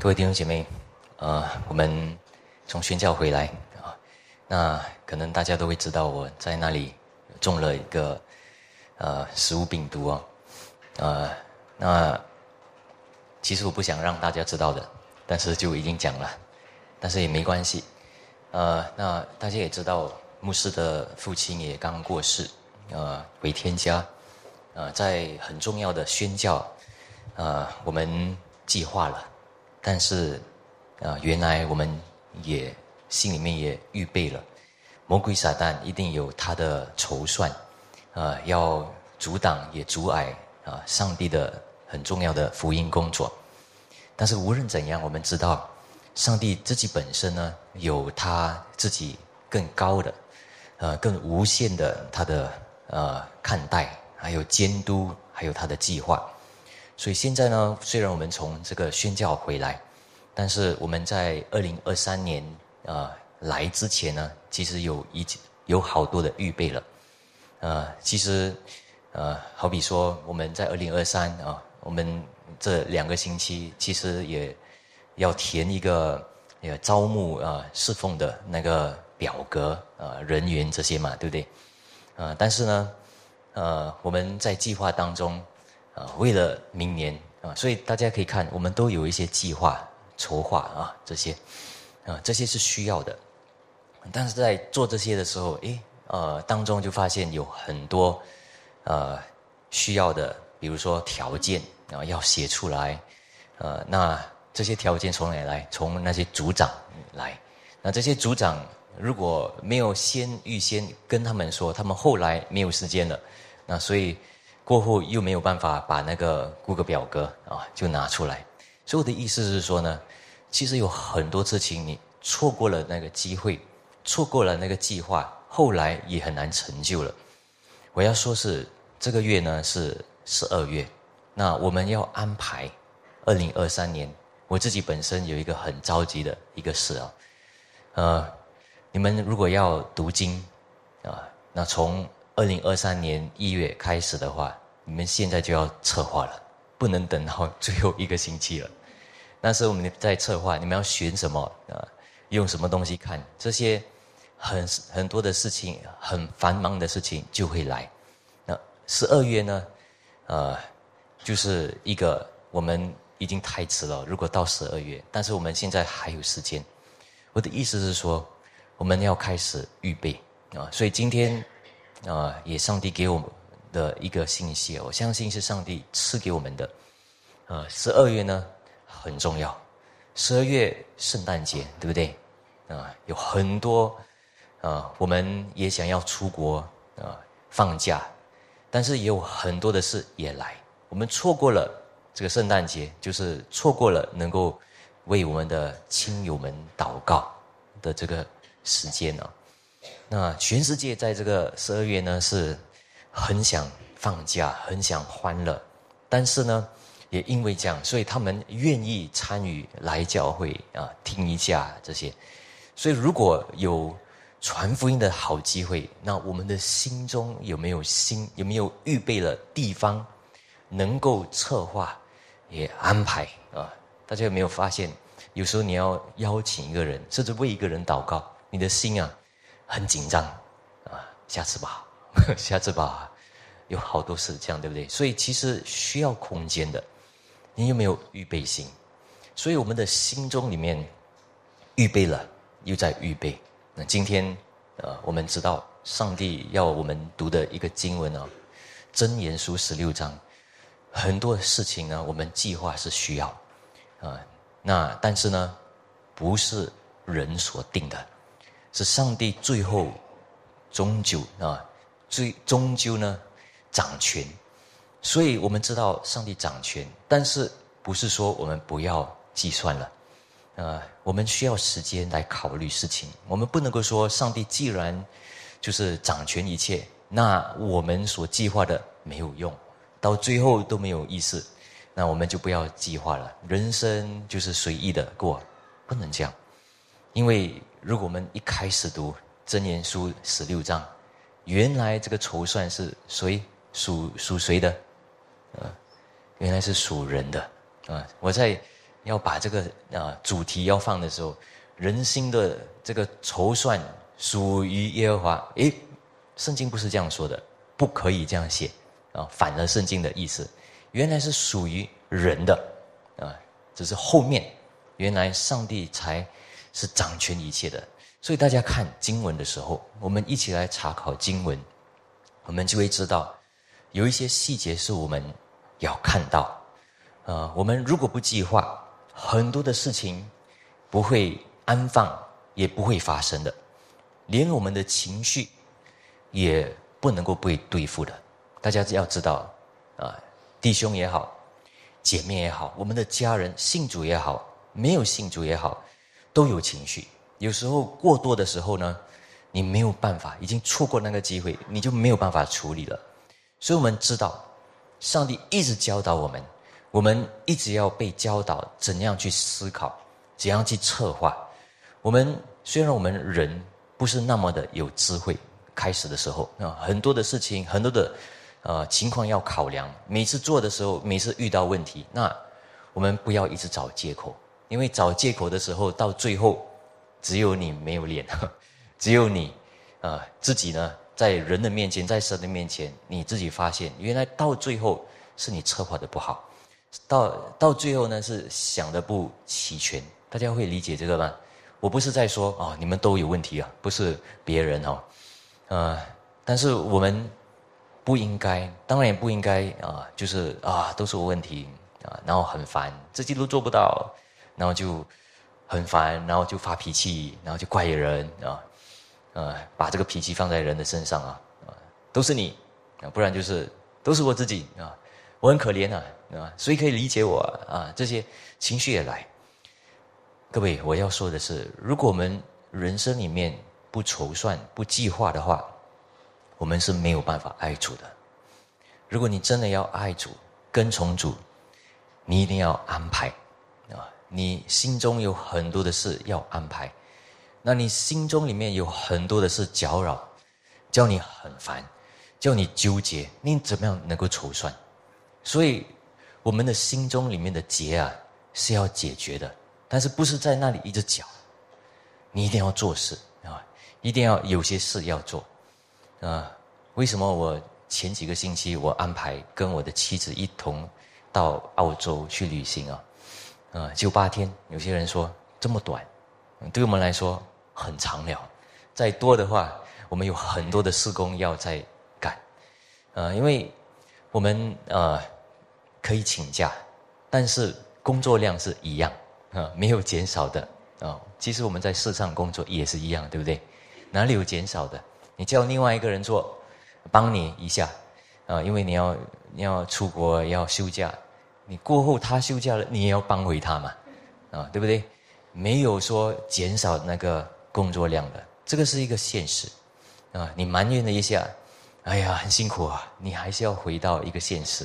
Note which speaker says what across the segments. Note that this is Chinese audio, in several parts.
Speaker 1: 各位弟兄姐妹，呃，我们从宣教回来啊，那可能大家都会知道我在那里中了一个呃食物病毒啊，呃，那其实我不想让大家知道的，但是就已经讲了，但是也没关系，呃，那大家也知道牧师的父亲也刚过世，呃，回天家，呃，在很重要的宣教，呃，我们计划了。但是，啊，原来我们也心里面也预备了，魔鬼撒旦一定有他的筹算，啊，要阻挡也阻碍啊，上帝的很重要的福音工作。但是无论怎样，我们知道，上帝自己本身呢，有他自己更高的，呃，更无限的他的呃看待，还有监督，还有他的计划。所以现在呢，虽然我们从这个宣教回来，但是我们在二零二三年啊来之前呢，其实有一有好多的预备了。呃，其实呃，好比说我们在二零二三啊，我们这两个星期其实也要填一个呃招募啊侍奉的那个表格啊人员这些嘛，对不对？呃，但是呢，呃，我们在计划当中。啊，为了明年啊，所以大家可以看，我们都有一些计划、筹划啊，这些啊，这些是需要的。但是在做这些的时候，诶，呃，当中就发现有很多呃需要的，比如说条件啊，要写出来。呃，那这些条件从哪来？从那些组长来。那这些组长如果没有先预先跟他们说，他们后来没有时间了，那所以。过后又没有办法把那个顾客表格啊就拿出来，所以我的意思是说呢，其实有很多事情你错过了那个机会，错过了那个计划，后来也很难成就了。我要说是这个月呢是十二月，那我们要安排二零二三年，我自己本身有一个很着急的一个事啊，呃，你们如果要读经啊，那从二零二三年一月开始的话。你们现在就要策划了，不能等到最后一个星期了。那时候我们在策划，你们要选什么啊？用什么东西看？这些很很多的事情，很繁忙的事情就会来。那十二月呢？呃，就是一个我们已经太迟了。如果到十二月，但是我们现在还有时间。我的意思是说，我们要开始预备啊。所以今天啊，也上帝给我们。的一个信息，我相信是上帝赐给我们的。呃，十二月呢很重要，十二月圣诞节，对不对？啊，有很多啊，我们也想要出国啊放假，但是也有很多的事也来，我们错过了这个圣诞节，就是错过了能够为我们的亲友们祷告的这个时间呢。那全世界在这个十二月呢是。很想放假，很想欢乐，但是呢，也因为这样，所以他们愿意参与来教会啊，听一下这些。所以如果有传福音的好机会，那我们的心中有没有心，有没有预备了地方，能够策划，也安排啊？大家有没有发现，有时候你要邀请一个人，甚至为一个人祷告，你的心啊很紧张啊，下次吧。下次吧，有好多事这样，对不对？所以其实需要空间的。你有没有预备心？所以我们的心中里面预备了，又在预备。那今天呃，我们知道上帝要我们读的一个经文啊，《箴言书》十六章，很多事情呢，我们计划是需要啊。那但是呢，不是人所定的，是上帝最后终究啊。最终究呢，掌权，所以我们知道上帝掌权，但是不是说我们不要计算了，呃，我们需要时间来考虑事情。我们不能够说上帝既然就是掌权一切，那我们所计划的没有用，到最后都没有意思，那我们就不要计划了。人生就是随意的过，不能这样，因为如果我们一开始读箴言书十六章。原来这个筹算是谁属属谁的？呃，原来是属人的啊！我在要把这个啊主题要放的时候，人心的这个筹算属于耶和华。诶，圣经不是这样说的，不可以这样写啊，反了圣经的意思，原来是属于人的啊，只是后面原来上帝才是掌权一切的。所以大家看经文的时候，我们一起来查考经文，我们就会知道有一些细节是我们要看到。啊，我们如果不计划，很多的事情不会安放，也不会发生的，连我们的情绪也不能够被对付的。大家要知道，啊，弟兄也好，姐妹也好，我们的家人信主也好，没有信主也好，都有情绪。有时候过多的时候呢，你没有办法，已经错过那个机会，你就没有办法处理了。所以我们知道，上帝一直教导我们。我们一直要被教导怎样去思考，怎样去策划。我们虽然我们人不是那么的有智慧，开始的时候啊，很多的事情，很多的呃情况要考量。每次做的时候，每次遇到问题，那我们不要一直找借口，因为找借口的时候，到最后只有你没有脸，只有你啊自己呢，在人的面前，在神的面前，你自己发现，原来到最后是你策划的不好。到到最后呢，是想的不齐全，大家会理解这个吗？我不是在说哦，你们都有问题啊，不是别人哦，呃，但是我们不应该，当然也不应该啊，就是啊，都是我问题啊，然后很烦，自己都做不到，然后就很烦，然后就发脾气，然后就怪人啊，呃，把这个脾气放在人的身上啊，都是你啊，不然就是都是我自己啊，我很可怜啊。啊，所以可以理解我啊，这些情绪也来。各位，我要说的是，如果我们人生里面不筹算、不计划的话，我们是没有办法爱主的。如果你真的要爱主、跟从主，你一定要安排！你心中有很多的事要安排，那你心中里面有很多的事搅扰，叫你很烦，叫你纠结，你怎么样能够筹算？所以。我们的心中里面的结啊是要解决的，但是不是在那里一直搅？你一定要做事啊，一定要有些事要做啊。为什么我前几个星期我安排跟我的妻子一同到澳洲去旅行啊？啊，就八天。有些人说这么短，对我们来说很长了。再多的话，我们有很多的施工要在干啊，因为我们啊。可以请假，但是工作量是一样啊，没有减少的啊。其实我们在市场工作也是一样，对不对？哪里有减少的？你叫另外一个人做，帮你一下啊，因为你要你要出国要休假，你过后他休假了，你也要帮回他嘛，啊，对不对？没有说减少那个工作量的，这个是一个现实啊。你埋怨了一下，哎呀，很辛苦啊，你还是要回到一个现实。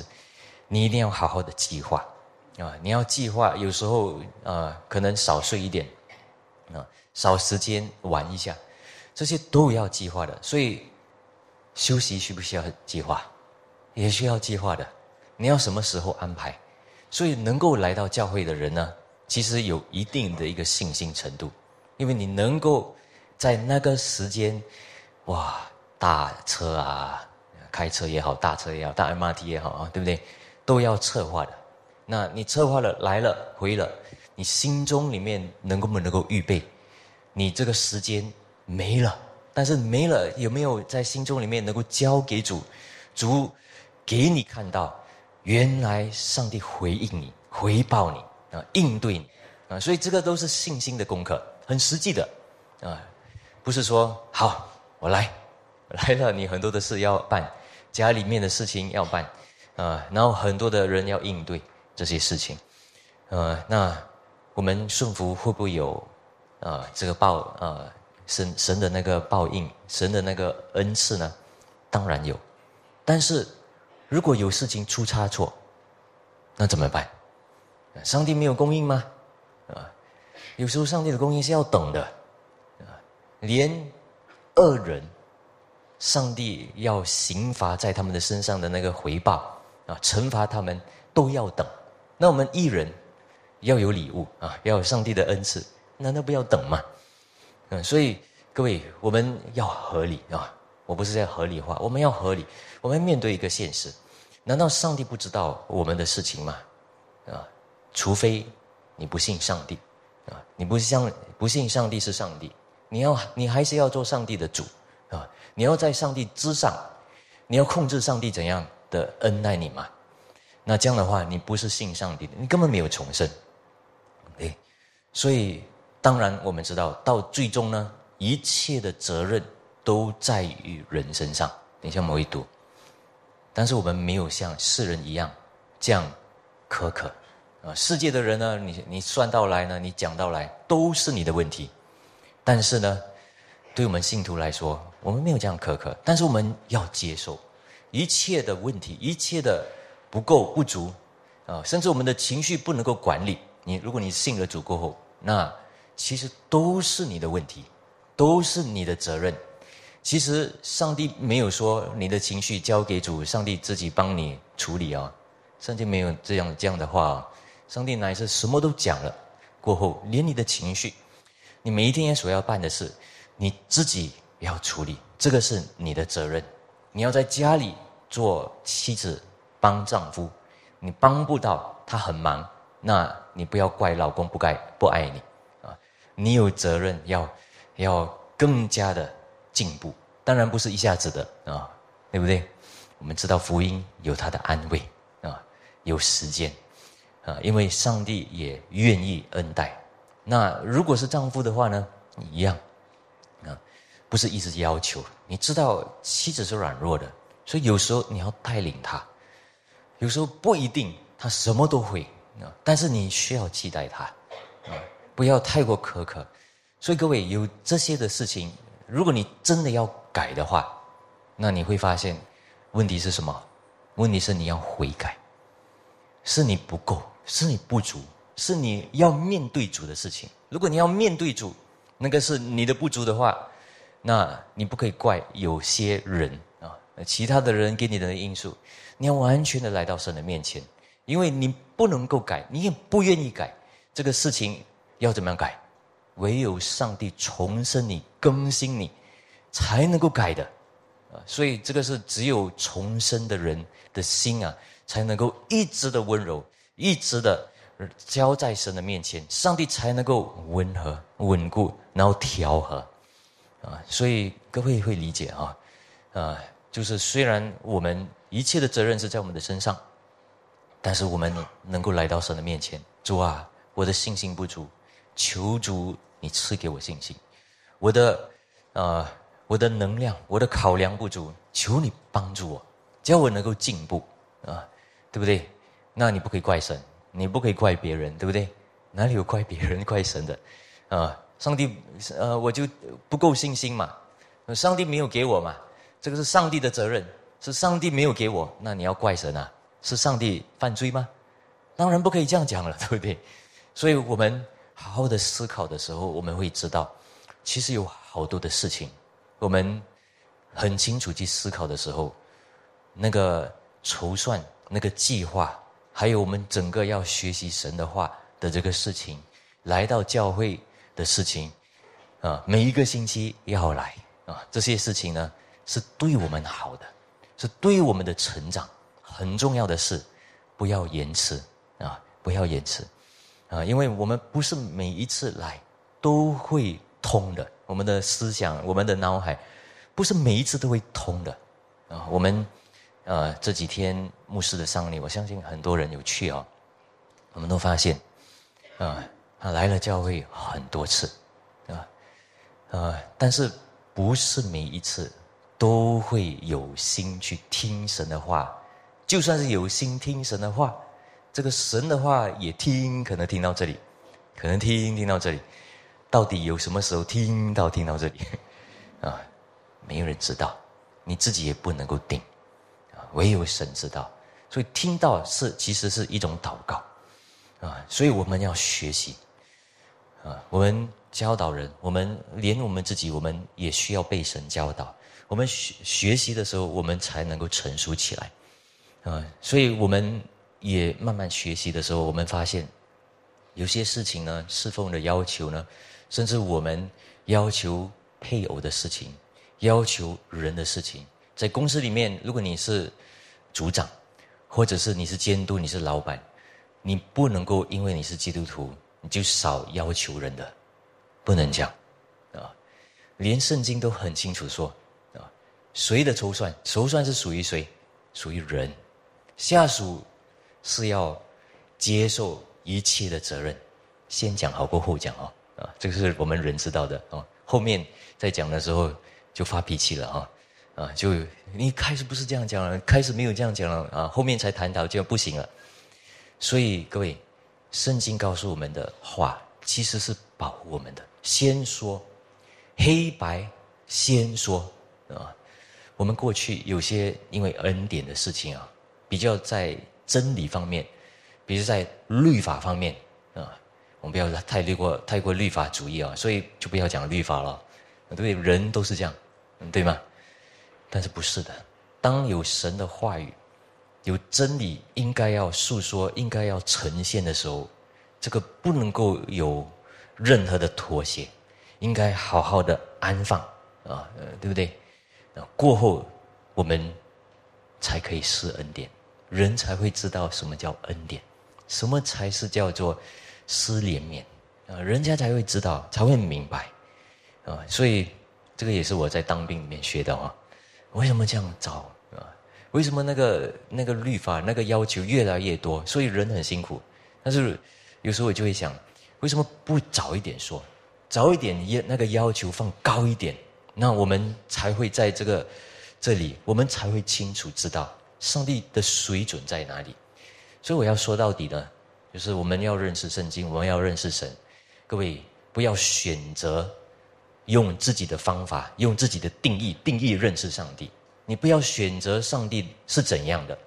Speaker 1: 你一定要好好的计划，啊，你要计划，有时候啊，可能少睡一点，啊，少时间玩一下，这些都要计划的。所以休息需不需要计划？也需要计划的。你要什么时候安排？所以能够来到教会的人呢，其实有一定的一个信心程度，因为你能够在那个时间，哇，大车啊，开车也好，大车也好，大 MRT 也好啊，对不对？都要策划的，那你策划了来了回了，你心中里面能够不能够预备？你这个时间没了，但是没了有没有在心中里面能够交给主？主给你看到，原来上帝回应你、回报你啊，应对你啊，所以这个都是信心的功课，很实际的啊，不是说好我来来了，你很多的事要办，家里面的事情要办。啊，然后很多的人要应对这些事情，呃，那我们顺服会不会有啊这个报啊神神的那个报应，神的那个恩赐呢？当然有，但是如果有事情出差错，那怎么办？上帝没有供应吗？啊，有时候上帝的供应是要等的，啊，连恶人，上帝要刑罚在他们的身上的那个回报。啊，惩罚他们都要等。那我们艺人要有礼物啊，要有上帝的恩赐，难道不要等吗？嗯，所以各位，我们要合理啊！我不是在合理化，我们要合理，我们面对一个现实。难道上帝不知道我们的事情吗？啊，除非你不信上帝啊，你不相不信上帝是上帝，你要你还是要做上帝的主啊！你要在上帝之上，你要控制上帝怎样的恩待你吗？那这样的话，你不是信上帝的，你根本没有重生。对，所以当然我们知道，到最终呢，一切的责任都在于人身上。等一下我们会读。但是我们没有像世人一样这样苛刻啊！世界的人呢，你你算到来呢，你讲到来都是你的问题。但是呢，对我们信徒来说，我们没有这样苛刻。但是我们要接受一切的问题，一切的不够不足啊，甚至我们的情绪不能够管理。你如果你信了主过后，那其实都是你的问题，都是你的责任。其实上帝没有说你的情绪交给主，上帝自己帮你处理啊。上帝没有这样这样的话，上帝乃是什么都讲了。过后，连你的情绪，你每一天所要办的事，你自己要处理，这个是你的责任。你要在家里做妻子帮丈夫，你帮不到他很忙，那你不要怪老公不该不爱你啊。你有责任要要更加的。进步当然不是一下子的啊，对不对？我们知道福音有它的安慰啊，有时间啊，因为上帝也愿意恩待。那如果是丈夫的话呢，一样啊，不是一直要求。你知道妻子是软弱的，所以有时候你要带领她，有时候不一定她什么都会啊，但是你需要期待她啊，不要太过苛刻。所以各位有这些的事情。如果你真的要改的话，那你会发现，问题是什么？问题是你要悔改，是你不够，是你不足，是你要面对主的事情。如果你要面对主，那个是你的不足的话，那你不可以怪有些人啊，其他的人给你的因素。你要完全的来到神的面前，因为你不能够改，你也不愿意改，这个事情要怎么样改？唯有上帝重生你、更新你，才能够改的，啊！所以这个是只有重生的人的心啊，才能够一直的温柔，一直的交在神的面前，上帝才能够温和、稳固，然后调和，啊！所以各位会理解啊，啊，就是虽然我们一切的责任是在我们的身上，但是我们能够来到神的面前，主啊，我的信心不足，求主。你赐给我信心，我的，呃，我的能量，我的考量不足，求你帮助我，只要我能够进步，啊，对不对？那你不可以怪神，你不可以怪别人，对不对？哪里有怪别人、怪神的？啊，上帝，呃，我就不够信心嘛，上帝没有给我嘛，这个是上帝的责任，是上帝没有给我，那你要怪神啊？是上帝犯罪吗？当然不可以这样讲了，对不对？所以我们。好好的思考的时候，我们会知道，其实有好多的事情，我们很清楚去思考的时候，那个筹算、那个计划，还有我们整个要学习神的话的这个事情，来到教会的事情，啊，每一个星期要来啊，这些事情呢，是对我们好的，是对我们的成长很重要的事，不要延迟啊，不要延迟。啊，因为我们不是每一次来都会通的，我们的思想、我们的脑海，不是每一次都会通的。啊，我们呃这几天牧师的丧礼，我相信很多人有去啊，我们都发现，啊，他来了教会很多次，啊，呃，但是不是每一次都会有心去听神的话，就算是有心听神的话。这个神的话也听，可能听到这里，可能听听到这里，到底有什么时候听到听到这里 啊？没有人知道，你自己也不能够定啊，唯有神知道。所以听到是其实是一种祷告啊，所以我们要学习啊，我们教导人，我们连我们自己，我们也需要被神教导。我们学学习的时候，我们才能够成熟起来啊，所以我们。也慢慢学习的时候，我们发现，有些事情呢，侍奉的要求呢，甚至我们要求配偶的事情，要求人的事情，在公司里面，如果你是组长，或者是你是监督，你是老板，你不能够因为你是基督徒，你就少要求人的，不能讲啊。连圣经都很清楚说啊，谁的筹算，筹算是属于谁？属于人，下属是要接受一切的责任，先讲好过后讲哦，啊，这个是我们人知道的哦。后面在讲的时候就发脾气了哈，啊，就你开始不是这样讲了，开始没有这样讲了啊，后面才谈到就不行了。所以各位，圣经告诉我们的话其实是保护我们的，先说黑白，先说啊。我们过去有些因为恩典的事情啊，比较在真理方面，比如在律法方面啊，我们不要太太过太过律法主义啊，所以就不要讲律法了。对，人都是这样，对吗？但是不是的。当有神的话语，有真理应该要诉说、应该要呈现的时候，这个不能够有任何的妥协，应该好好的安放啊，对不对？过后，我们才可以施恩典，人才会知道什么叫恩典，什么才是叫做施怜悯啊，人家才会知道，才会明白啊。所以这个也是我在当兵里面学的啊。为什么这样找啊？为什么那个那个律法那个要求越来越多？所以人很辛苦。但是有时候我就会想，为什么不早一点说，早一点要那个要求放高一点？那我们才会在这个这里，我们才会清楚知道上帝的水准在哪里。所以我要说到底呢，就是我们要认识圣经，我们要认识神。各位不要选择用自己的方法，用自己的定义定义认识上帝。你不要选择上帝是怎样的，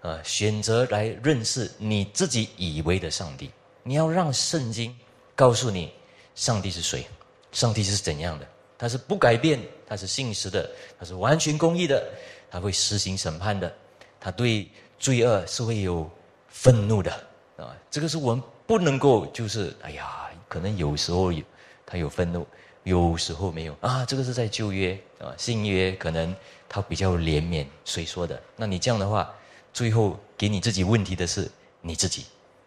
Speaker 1: 啊，选择来认识你自己以为的上帝。你要让圣经告诉你，上帝是谁，上帝是怎样的。他是不改变，他是信实的，他是完全公义的，他会施行审判的，他对罪恶是会有愤怒的啊！这个是我们不能够，就是哎呀，可能有时候有他有愤怒，有时候没有啊。这个是在旧约啊，新约可能他比较怜悯，谁说的？那你这样的话，最后给你自己问题的是你自己，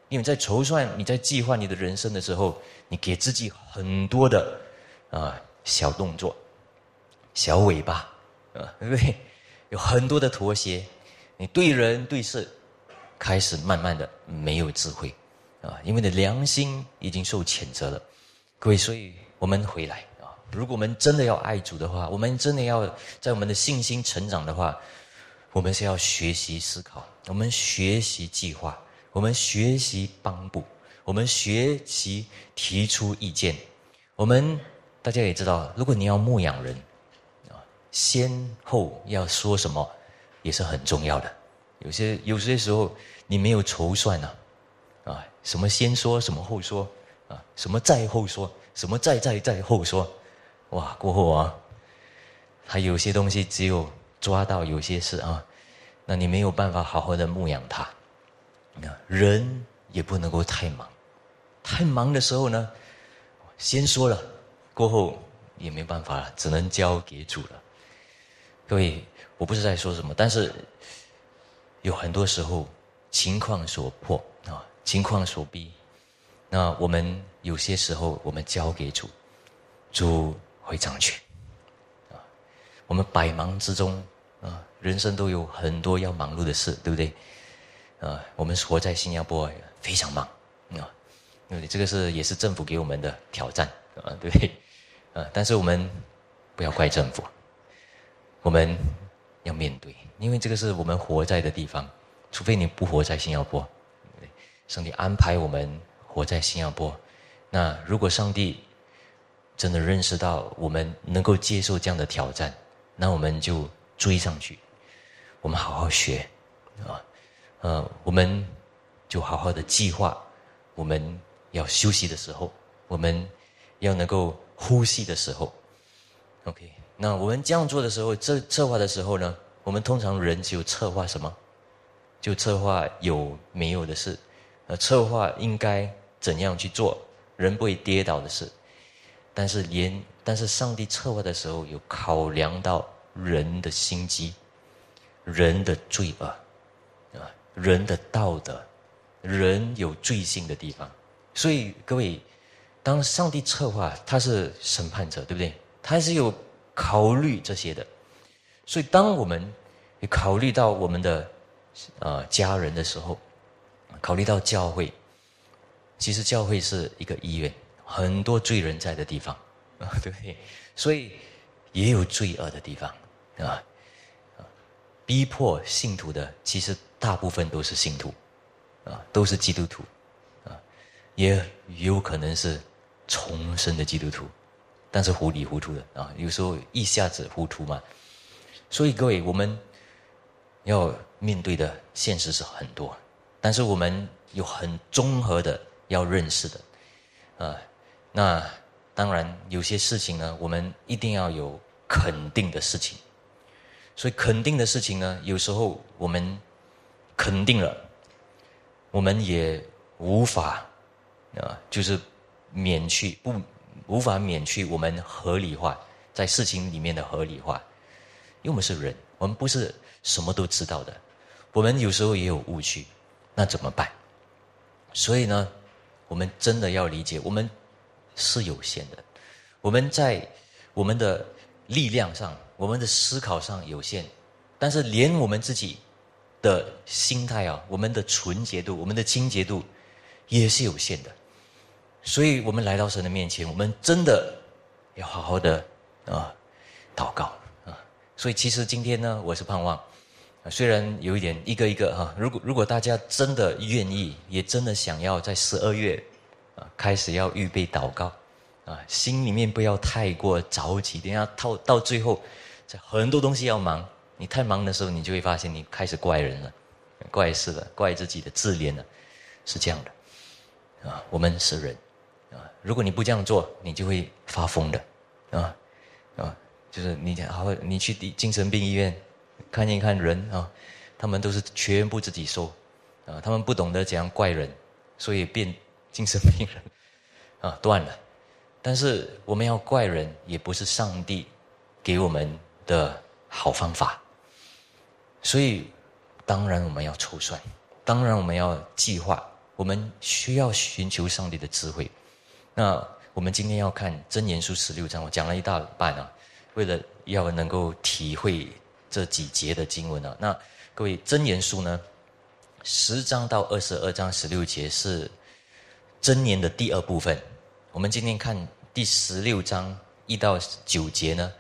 Speaker 1: 因为在筹算、你在计划你的人生的时候，你给自己很多的啊。小动作，小尾巴，啊，对不对？有很多的妥协，你对人对事，开始慢慢的没有智慧，啊，因为你的良心已经受谴责了。各位，所以我们回来啊，如果我们真的要爱主的话，我们真的要在我们的信心成长的话，我们是要学习思考，我们学习计划，我们学习帮补，我们学习提出意见，我们。大家也知道，如果你要牧养人，先后要说什么，也是很重要的。有些有些时候你没有筹算呢，啊，什么先说，什么后说，啊，什么再后说，什么再再再后说，哇，过后啊，还有些东西只有抓到有些事啊，那你没有办法好好的牧养他。人也不能够太忙，太忙的时候呢，先说了。过后也没办法了，只能交给主了。各位，我不是在说什么，但是有很多时候情况所迫啊，情况所逼，那我们有些时候我们交给主，主会掌权啊。我们百忙之中啊，人生都有很多要忙碌的事，对不对？啊，我们活在新加坡非常忙啊，因为这个是也是政府给我们的挑战啊，对不对？啊！但是我们不要怪政府，我们要面对，因为这个是我们活在的地方。除非你不活在新加坡，上帝安排我们活在新加坡。那如果上帝真的认识到我们能够接受这样的挑战，那我们就追上去，我们好好学啊，呃，我们就好好的计划。我们要休息的时候，我们要能够。呼吸的时候，OK，那我们这样做的时候，策策划的时候呢，我们通常人就策划什么？就策划有没有的事，呃，策划应该怎样去做人不会跌倒的事，但是连但是上帝策划的时候有考量到人的心机，人的罪恶，啊，人的道德，人有罪性的地方，所以各位，当上帝策划，他是审判者，对不对？他是有考虑这些的，所以当我们考虑到我们的呃家人的时候，考虑到教会，其实教会是一个医院，很多罪人在的地方。啊，对？所以也有罪恶的地方啊，逼迫信徒的，其实大部分都是信徒啊，都是基督徒啊，也有可能是重生的基督徒，但是糊里糊涂的啊，有时候一下子糊涂嘛。所以各位，我们。要面对的现实是很多，但是我们有很综合的要认识的，啊，那当然有些事情呢，我们一定要有肯定的事情，所以肯定的事情呢，有时候我们肯定了，我们也无法啊，就是免去不无法免去我们合理化在事情里面的合理化，因为我们是人，我们不是。什么都知道的，我们有时候也有误区，那怎么办？所以呢，我们真的要理解，我们是有限的，我们在我们的力量上、我们的思考上有限，但是连我们自己的心态啊、我们的纯洁度、我们的清洁度也是有限的，所以我们来到神的面前，我们真的要好好的啊祷告啊。所以其实今天呢，我是盼望。虽然有一点一个一个哈，如果如果大家真的愿意，也真的想要在十二月啊开始要预备祷告啊，心里面不要太过着急，等下到到最后，这很多东西要忙，你太忙的时候，你就会发现你开始怪人了，怪事了，怪自己的自怜了，是这样的啊。我们是人，如果你不这样做，你就会发疯的啊啊，就是你好，你去精神病医院。看一看人啊，他们都是全部自己收，啊，他们不懂得怎样怪人，所以变精神病人，啊，断了。但是我们要怪人，也不是上帝给我们的好方法。所以，当然我们要抽算，当然我们要计划，我们需要寻求上帝的智慧。那我们今天要看真言书十六章，我讲了一大半啊，为了要能够体会。这几节的经文呢？那各位真言书呢？十章到二十二章十六节是真言的第二部分。我们今天看第十六章一到九节呢，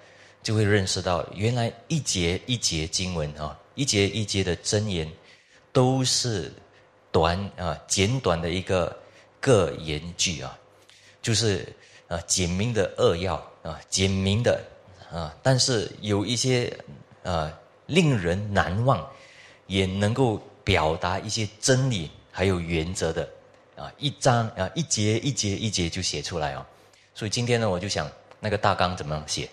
Speaker 1: 就会认识到原来一节一节经文啊，一节一节的真言都是短啊简短的一个各言句啊，就是啊简明的扼要啊简明的啊，但是有一些。呃，令人难忘，也能够表达一些真理还有原则的啊，一章啊，一节一节一节就写出来哦。所以今天呢，我就想那个大纲怎么样写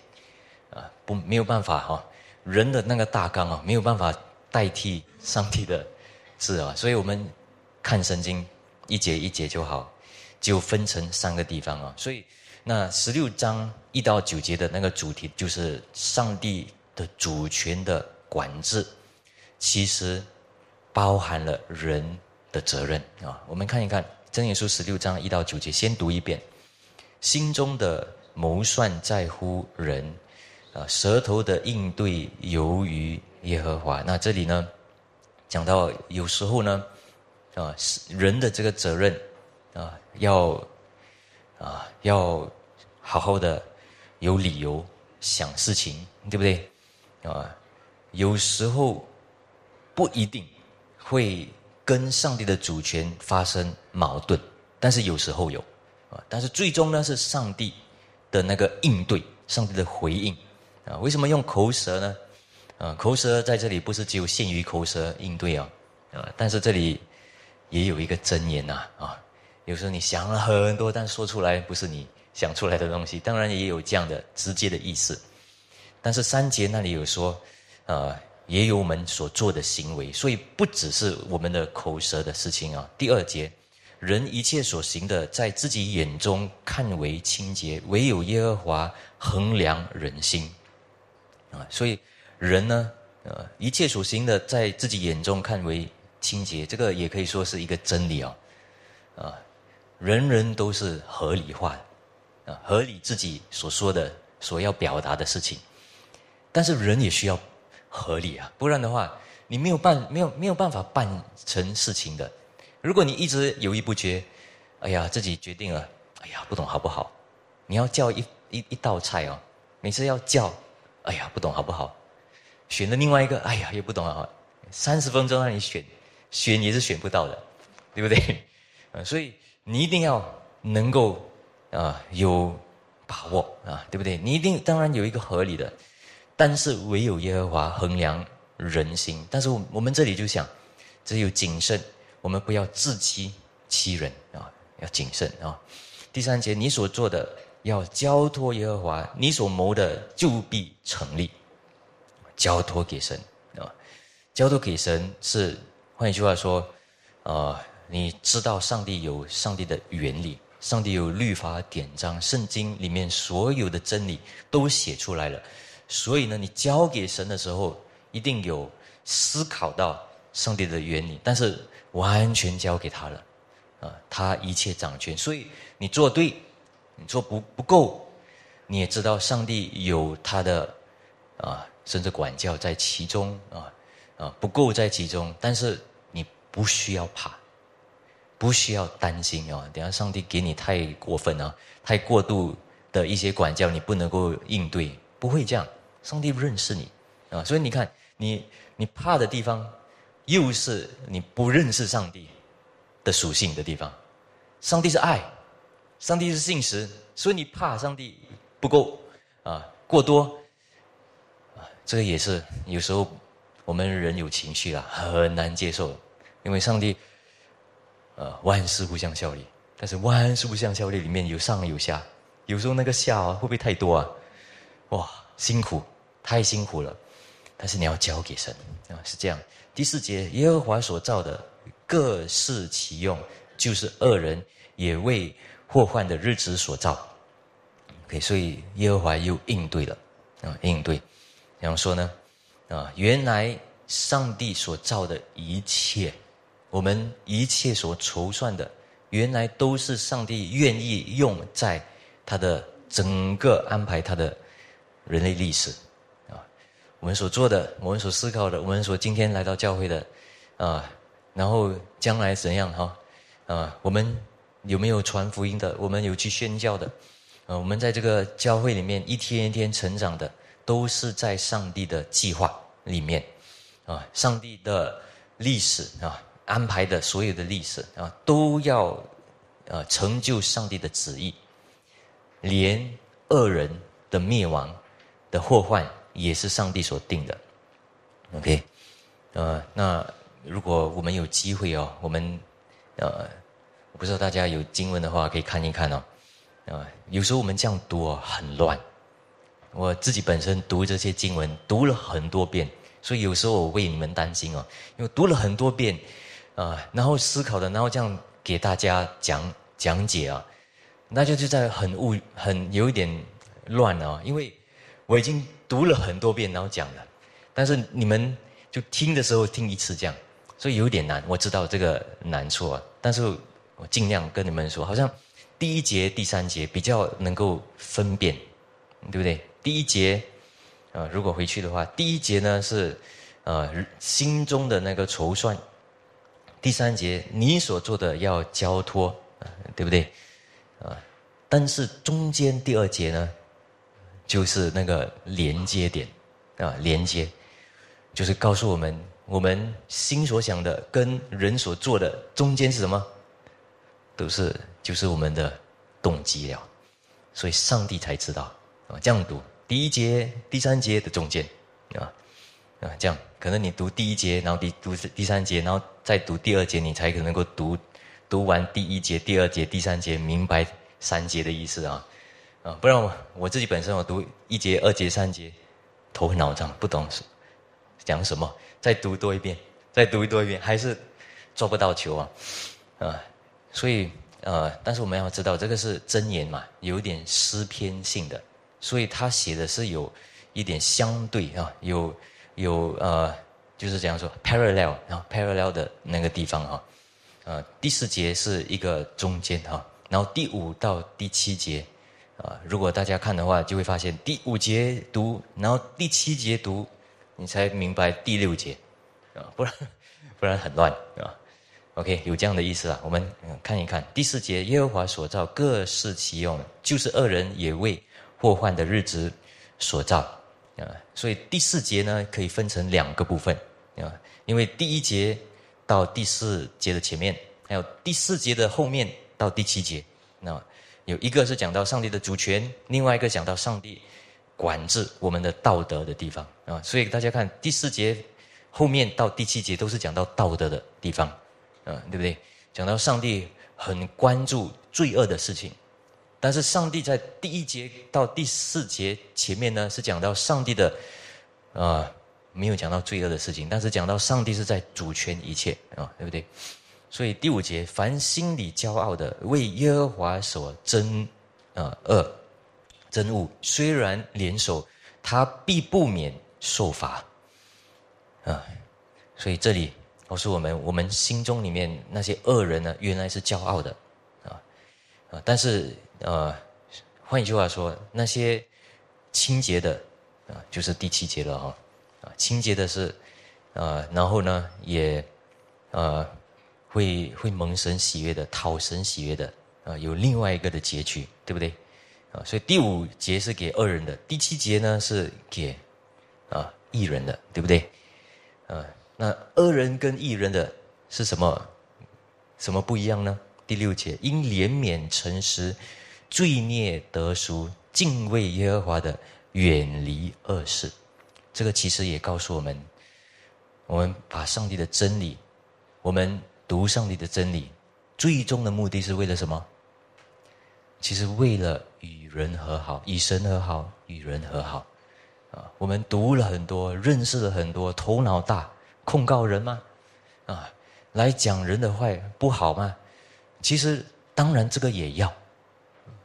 Speaker 1: 啊？不，没有办法哈，人的那个大纲啊，没有办法代替上帝的字啊。所以我们看圣经一节一节就好，就分成三个地方啊。所以那十六章一到九节的那个主题就是上帝。的主权的管制，其实包含了人的责任啊。我们看一看《真言书》十六章一到九节，先读一遍：心中的谋算在乎人，啊，舌头的应对由于耶和华。那这里呢，讲到有时候呢，啊，人的这个责任啊，要啊，要好好的有理由想事情，对不对？啊，有时候不一定会跟上帝的主权发生矛盾，但是有时候有啊。但是最终呢，是上帝的那个应对，上帝的回应啊。为什么用口舌呢？啊，口舌在这里不是只有限于口舌应对啊啊，但是这里也有一个箴言呐啊。有时候你想了很多，但说出来不是你想出来的东西，当然也有这样的直接的意思。但是三节那里有说，呃，也有我们所做的行为，所以不只是我们的口舌的事情啊。第二节，人一切所行的，在自己眼中看为清洁，唯有耶和华衡量人心。啊，所以人呢，呃，一切所行的，在自己眼中看为清洁，这个也可以说是一个真理啊。啊，人人都是合理化，啊，合理自己所说的、所要表达的事情。但是人也需要合理啊，不然的话，你没有办、没有没有办法办成事情的。如果你一直犹豫不决，哎呀，自己决定了，哎呀，不懂好不好？你要叫一一一道菜哦，每次要叫，哎呀，不懂好不好？选了另外一个，哎呀，也不懂啊，三十分钟让你选，选也是选不到的，对不对？啊，所以你一定要能够啊有把握啊，对不对？你一定当然有一个合理的。但是唯有耶和华衡量人心。但是我我们这里就想，只有谨慎，我们不要自欺欺人啊，要谨慎啊。第三节，你所做的要交托耶和华，你所谋的就必成立。交托给神啊，交托给神是换一句话说，啊，你知道上帝有上帝的原理，上帝有律法典章，圣经里面所有的真理都写出来了。所以呢，你交给神的时候，一定有思考到上帝的原理，但是完全交给他了，啊，他一切掌权。所以你做对，你做不不够，你也知道上帝有他的啊，甚至管教在其中啊，啊不够在其中，但是你不需要怕，不需要担心啊。等下上帝给你太过分啊，太过度的一些管教，你不能够应对。不会这样，上帝认识你啊，所以你看，你你怕的地方，又是你不认识上帝的属性的地方。上帝是爱，上帝是信实，所以你怕上帝不够啊，过多啊，这个也是有时候我们人有情绪啊，很难接受，因为上帝呃万事互相效力，但是万事互相效力里面有上有下，有时候那个下啊会不会太多啊？哇，辛苦，太辛苦了，但是你要交给神啊，是这样。第四节，耶和华所造的各适其用，就是恶人也为祸患的日子所造。OK，所以耶和华又应对了啊，应对，怎样说呢？啊，原来上帝所造的一切，我们一切所筹算的，原来都是上帝愿意用在他的整个安排他的。人类历史，啊，我们所做的，我们所思考的，我们所今天来到教会的，啊，然后将来怎样哈，啊，我们有没有传福音的？我们有去宣教的？啊，我们在这个教会里面一天一天成长的，都是在上帝的计划里面，啊，上帝的历史啊，安排的所有的历史啊，都要啊成就上帝的旨意，连恶人的灭亡。的祸患也是上帝所定的，OK，呃，那如果我们有机会哦，我们呃，不知道大家有经文的话可以看一看哦，啊，有时候我们这样读哦很乱，我自己本身读这些经文读了很多遍，所以有时候我为你们担心哦，因为读了很多遍啊，然后思考的，然后这样给大家讲讲解啊，那就就在很误很有一点乱啊，因为。我已经读了很多遍，然后讲了，但是你们就听的时候听一次这样，所以有点难。我知道这个难处啊，但是我尽量跟你们说，好像第一节、第三节比较能够分辨，对不对？第一节啊，如果回去的话，第一节呢是呃心中的那个筹算，第三节你所做的要交托，对不对？啊，但是中间第二节呢？就是那个连接点，啊，连接，就是告诉我们，我们心所想的跟人所做的中间是什么？都是就是我们的动机了，所以上帝才知道啊。这样读第一节、第三节的中间，啊啊，这样可能你读第一节，然后第读第三节，然后再读第二节，你才可能够读读完第一节、第二节、第三节，明白三节的意思啊。啊，不然我我自己本身我读一节、二节、三节，头很脑胀，不懂讲什么，再读多一遍，再读多一遍，还是抓不到球啊，啊，所以呃，但是我们要知道，这个是真言嘛，有点诗篇性的，所以他写的是有一点相对啊，有有呃，就是这样说 parallel 啊，parallel 的那个地方哈，呃，第四节是一个中间哈，然后第五到第七节。啊，如果大家看的话，就会发现第五节读，然后第七节读，你才明白第六节，啊，不然不然很乱啊。OK，有这样的意思啊。我们看一看第四节，耶和华所造各适其用，就是恶人也为祸患的日子所造啊。所以第四节呢，可以分成两个部分啊，因为第一节到第四节的前面，还有第四节的后面到第七节，那。有一个是讲到上帝的主权，另外一个讲到上帝管制我们的道德的地方啊。所以大家看第四节后面到第七节都是讲到道德的地方，啊，对不对？讲到上帝很关注罪恶的事情，但是上帝在第一节到第四节前面呢是讲到上帝的啊，没有讲到罪恶的事情，但是讲到上帝是在主权一切啊，对不对？所以第五节，凡心里骄傲的，为耶和华所憎，啊恶憎恶，虽然联手，他必不免受罚。啊，所以这里告诉我们，我们心中里面那些恶人呢，原来是骄傲的，啊啊，但是呃，换一句话说，那些清洁的，啊，就是第七节了哈，啊，清洁的是，啊，然后呢，也，呃。会会蒙神喜悦的，讨神喜悦的啊，有另外一个的结局，对不对？啊，所以第五节是给恶人的，第七节呢是给啊艺人的，对不对？啊，那恶人跟艺人的是什么？什么不一样呢？第六节，因怜悯诚实，罪孽得赎，敬畏耶和华的，远离恶事。这个其实也告诉我们，我们把上帝的真理，我们。读上帝的真理，最终的目的是为了什么？其实为了与人和好，与神和好，与人和好。啊，我们读了很多，认识了很多，头脑大，控告人吗？啊，来讲人的坏不好吗？其实当然这个也要，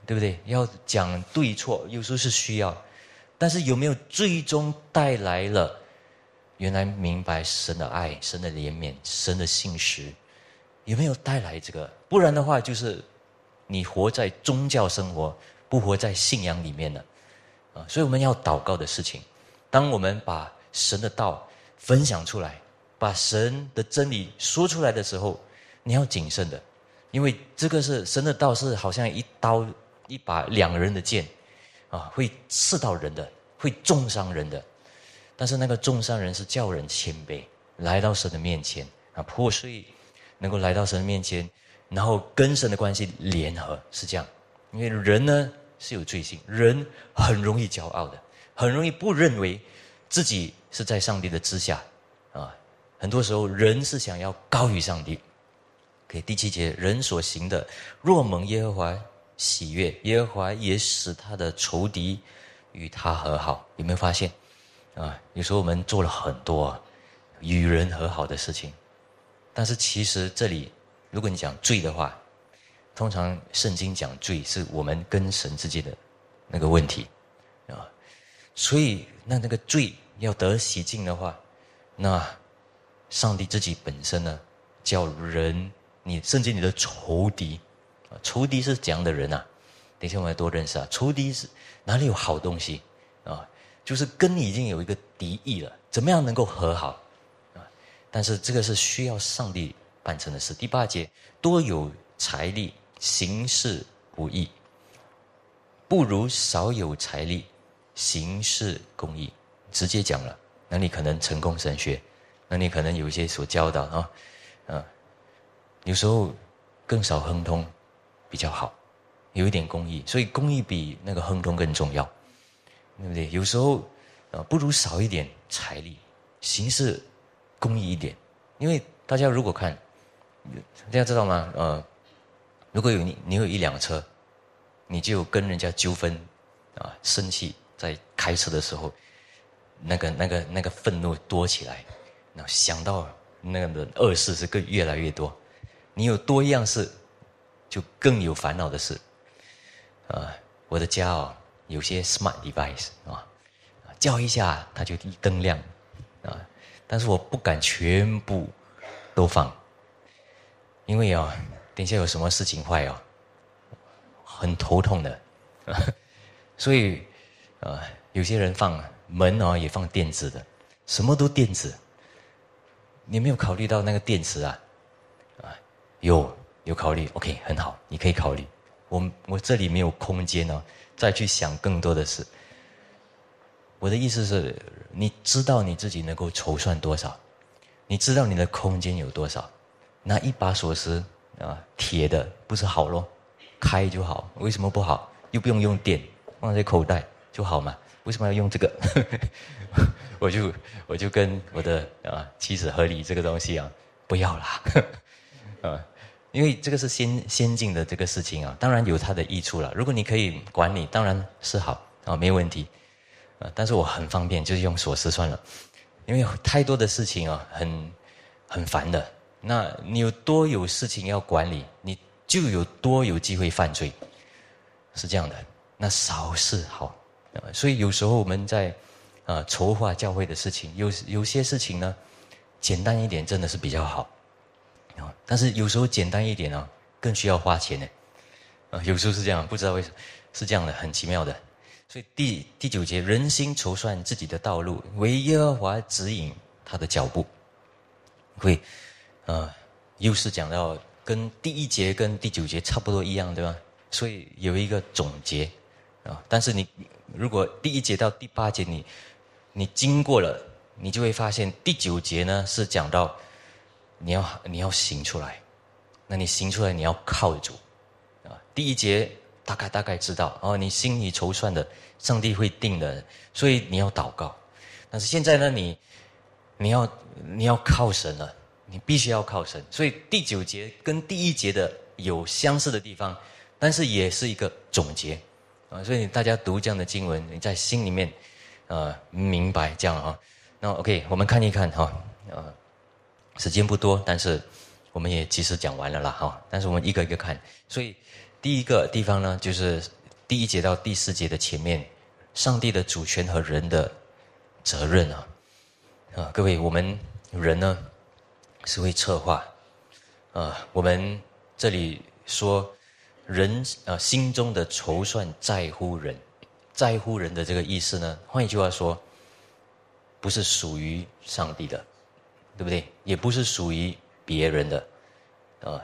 Speaker 1: 对不对？要讲对错，有时候是需要，但是有没有最终带来了原来明白神的爱、神的怜悯、神的信实？有没有带来这个？不然的话，就是你活在宗教生活，不活在信仰里面了啊！所以我们要祷告的事情，当我们把神的道分享出来，把神的真理说出来的时候，你要谨慎的，因为这个是神的道，是好像一刀一把两人的剑啊，会刺到人的，会重伤人的。但是那个重伤人是叫人谦卑，来到神的面前啊，破碎。能够来到神的面前，然后跟神的关系联合，是这样。因为人呢是有罪性，人很容易骄傲的，很容易不认为自己是在上帝的之下啊。很多时候，人是想要高于上帝。给第七节，人所行的，若蒙耶和华喜悦，耶和华也使他的仇敌与他和好。有没有发现啊？有时候我们做了很多与人和好的事情。但是其实这里，如果你讲罪的话，通常圣经讲罪是我们跟神之间的那个问题啊，所以那那个罪要得洗净的话，那上帝自己本身呢，叫人你甚至你的仇敌，仇敌是怎样的人啊？等一下我们要多认识啊，仇敌是哪里有好东西啊？就是跟你已经有一个敌意了，怎么样能够和好啊？但是这个是需要上帝办成的事。第八节，多有财力行事不义，不如少有财力行事公义。直接讲了，那你可能成功神学，那你可能有一些所教导啊，啊，有时候更少亨通比较好，有一点公益，所以公益比那个亨通更重要，对不对？有时候啊，不如少一点财力形式。公益一点，因为大家如果看，大家知道吗？呃，如果有你，你有一辆车，你就跟人家纠纷，啊，生气，在开车的时候，那个、那个、那个愤怒多起来，那想到那个的恶事是更越来越多。你有多一样事，就更有烦恼的事。啊，我的家哦，有些 smart device 啊，叫一下它就一灯亮，啊，但是我不敢全部都放，因为啊，等下有什么事情坏哦，很头痛的，啊 所以啊，有些人放门哦也放电子的，什么都电子，你没有考虑到那个电池啊，啊，有有考虑，OK 很好，你可以考虑。我我这里没有空间哦，再去想更多的事。我的意思是，你知道你自己能够筹算多少，你知道你的空间有多少，拿一把锁匙啊，铁的不是好咯，开就好。为什么不好？又不用用电，放在口袋就好嘛？为什么要用这个？我就我就跟我的啊妻子合理这个东西啊，不要啦，啊。因为这个是先先进的这个事情啊，当然有它的益处了。如果你可以管理，当然是好啊，没问题啊。但是我很方便，就是用锁匙算了。因为太多的事情啊，很很烦的。那你有多有事情要管理，你就有多有机会犯罪，是这样的。那少是好啊。所以有时候我们在啊筹划教会的事情，有有些事情呢，简单一点真的是比较好。啊但是有时候简单一点哦，更需要花钱呢。啊，有时候是这样，不知道为什么是这样的，很奇妙的。所以第第九节，人心筹算自己的道路，唯耶和华指引他的脚步。会，呃，又是讲到跟第一节跟第九节差不多一样，对吧？所以有一个总结啊。但是你如果第一节到第八节你你经过了，你就会发现第九节呢是讲到。你要你要行出来，那你行出来你要靠主，啊，第一节大概大概知道哦，你心里筹算的，上帝会定的，所以你要祷告。但是现在呢，你你要你要靠神了，你必须要靠神。所以第九节跟第一节的有相似的地方，但是也是一个总结啊。所以大家读这样的经文，你在心里面呃明白这样啊。那 OK，我们看一看哈啊。时间不多，但是我们也及时讲完了啦哈。但是我们一个一个看，所以第一个地方呢，就是第一节到第四节的前面，上帝的主权和人的责任啊啊，各位，我们人呢是会策划啊，我们这里说人啊心中的筹算在乎人，在乎人的这个意思呢，换一句话说，不是属于上帝的。对不对？也不是属于别人的，啊，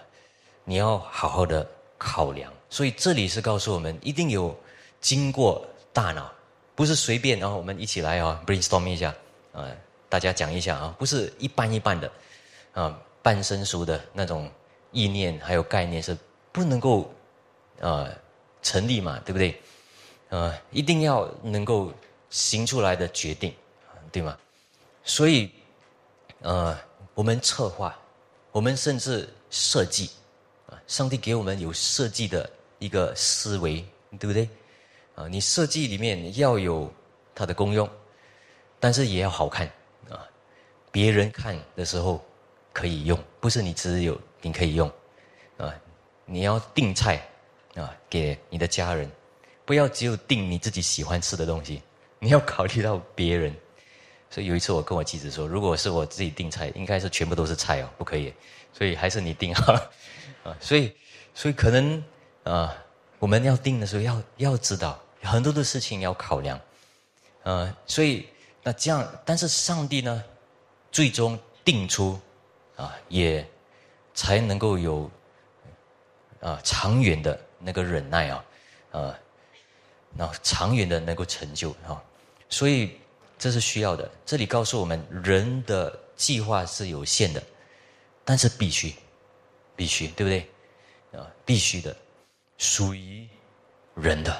Speaker 1: 你要好好的考量。所以这里是告诉我们，一定有经过大脑，不是随便。然后我们一起来啊，brainstorm 一下，啊，大家讲一下啊，不是一般一般的，啊，半生熟的那种意念还有概念是不能够，啊，成立嘛，对不对？啊，一定要能够行出来的决定，对吗？所以。呃，我们策划，我们甚至设计，啊，上帝给我们有设计的一个思维，对不对？啊，你设计里面要有它的功用，但是也要好看啊，别人看的时候可以用，不是你只有你可以用，啊，你要订菜啊，给你的家人，不要只有订你自己喜欢吃的东西，你要考虑到别人。所以有一次我跟我妻子说，如果是我自己订菜，应该是全部都是菜哦，不可以。所以还是你订哈，啊，所以所以可能啊，我们要订的时候要要知道很多的事情要考量，呃，所以那这样，但是上帝呢，最终定出啊，也才能够有啊长远的那个忍耐啊，啊，那长远的能够成就啊，所以。这是需要的。这里告诉我们，人的计划是有限的，但是必须，必须，对不对？啊，必须的，属于人的，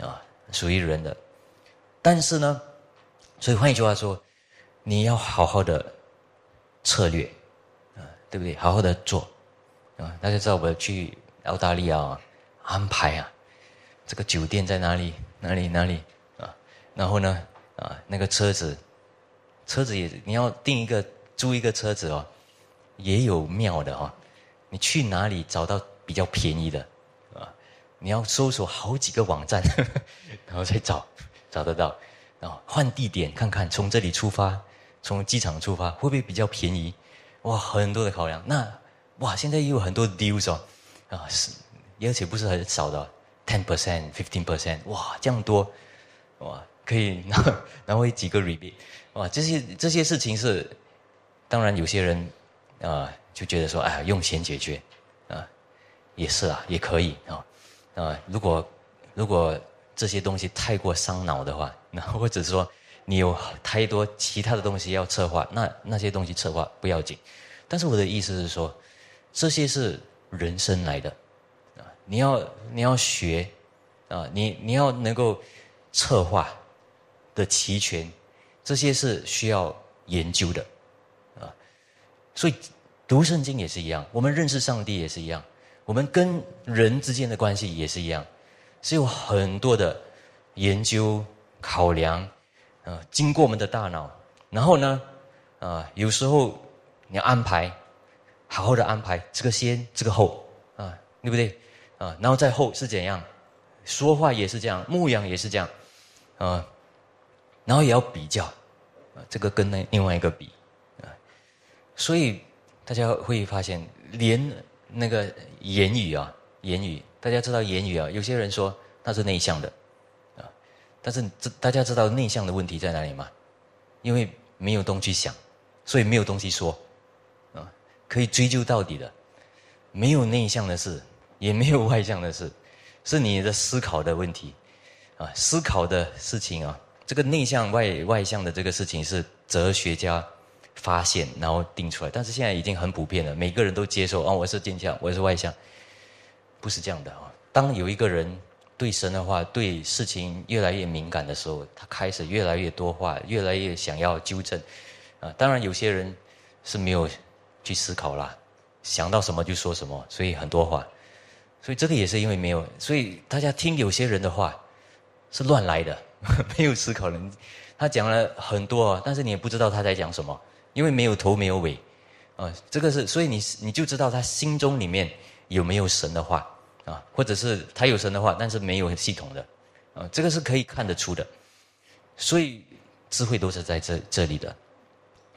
Speaker 1: 啊，属于人的。但是呢，所以换一句话说，你要好好的策略，啊，对不对？好好的做，啊，大家知道我要去澳大利亚啊安排啊，这个酒店在哪里？哪里？哪里？啊，然后呢？啊，那个车子，车子也你要订一个租一个车子哦，也有妙的哦。你去哪里找到比较便宜的，啊，你要搜索好几个网站，然后再找找得到，然后换地点看看，从这里出发，从机场出发会不会比较便宜？哇，很多的考量。那哇，现在也有很多 deals 哦，啊是，而且不是很少的，ten percent、fifteen percent，哇，这样多，哇，可以拿拿回几个 rebate，哇，这些这些事情是，当然有些人啊就觉得说，哎，用钱解决。啊也是啊，也可以啊，啊，如果如果这些东西太过伤脑的话，那或者说你有太多其他的东西要策划，那那些东西策划不要紧。但是我的意思是说，这些是人生来的啊，你要你要学啊，你你要能够策划的齐全，这些是需要研究的啊。所以读圣经也是一样，我们认识上帝也是一样。我们跟人之间的关系也是一样，是有很多的研究考量，啊，经过我们的大脑，然后呢，啊，有时候你要安排，好好的安排这个先，这个后，啊，对不对？啊，然后再后是怎样？说话也是这样，牧养也是这样，啊，然后也要比较，啊，这个跟那另外一个比，啊，所以大家会发现连。那个言语啊，言语，大家知道言语啊。有些人说他是内向的，啊，但是这大家知道内向的问题在哪里吗？因为没有东西想，所以没有东西说，啊，可以追究到底的，没有内向的事，也没有外向的事，是你的思考的问题，啊，思考的事情啊，这个内向外外向的这个事情是哲学家。发现，然后定出来，但是现在已经很普遍了，每个人都接受啊，我是坚强，我是外向，不是这样的啊。当有一个人对神的话、对事情越来越敏感的时候，他开始越来越多话，越来越想要纠正啊。当然，有些人是没有去思考啦，想到什么就说什么，所以很多话。所以这个也是因为没有，所以大家听有些人的话是乱来的，没有思考能力。他讲了很多，但是你也不知道他在讲什么。因为没有头没有尾，啊，这个是，所以你你就知道他心中里面有没有神的话啊，或者是他有神的话，但是没有系统的，啊，这个是可以看得出的。所以智慧都是在这这里的，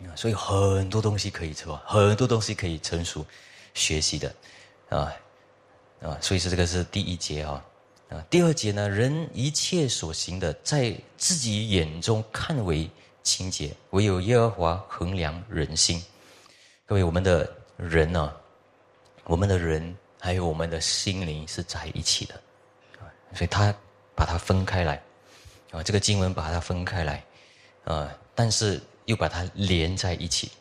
Speaker 1: 啊，所以很多东西可以做，很多东西可以成熟学习的，啊啊，所以是这个是第一节啊，啊，第二节呢，人一切所行的，在自己眼中看为。清洁，唯有耶和华衡量人心。各位，我们的人呢？我们的人还有我们的心灵是在一起的，所以他把它分开来，啊，这个经文把它分开来，啊，但是又把它连在一起，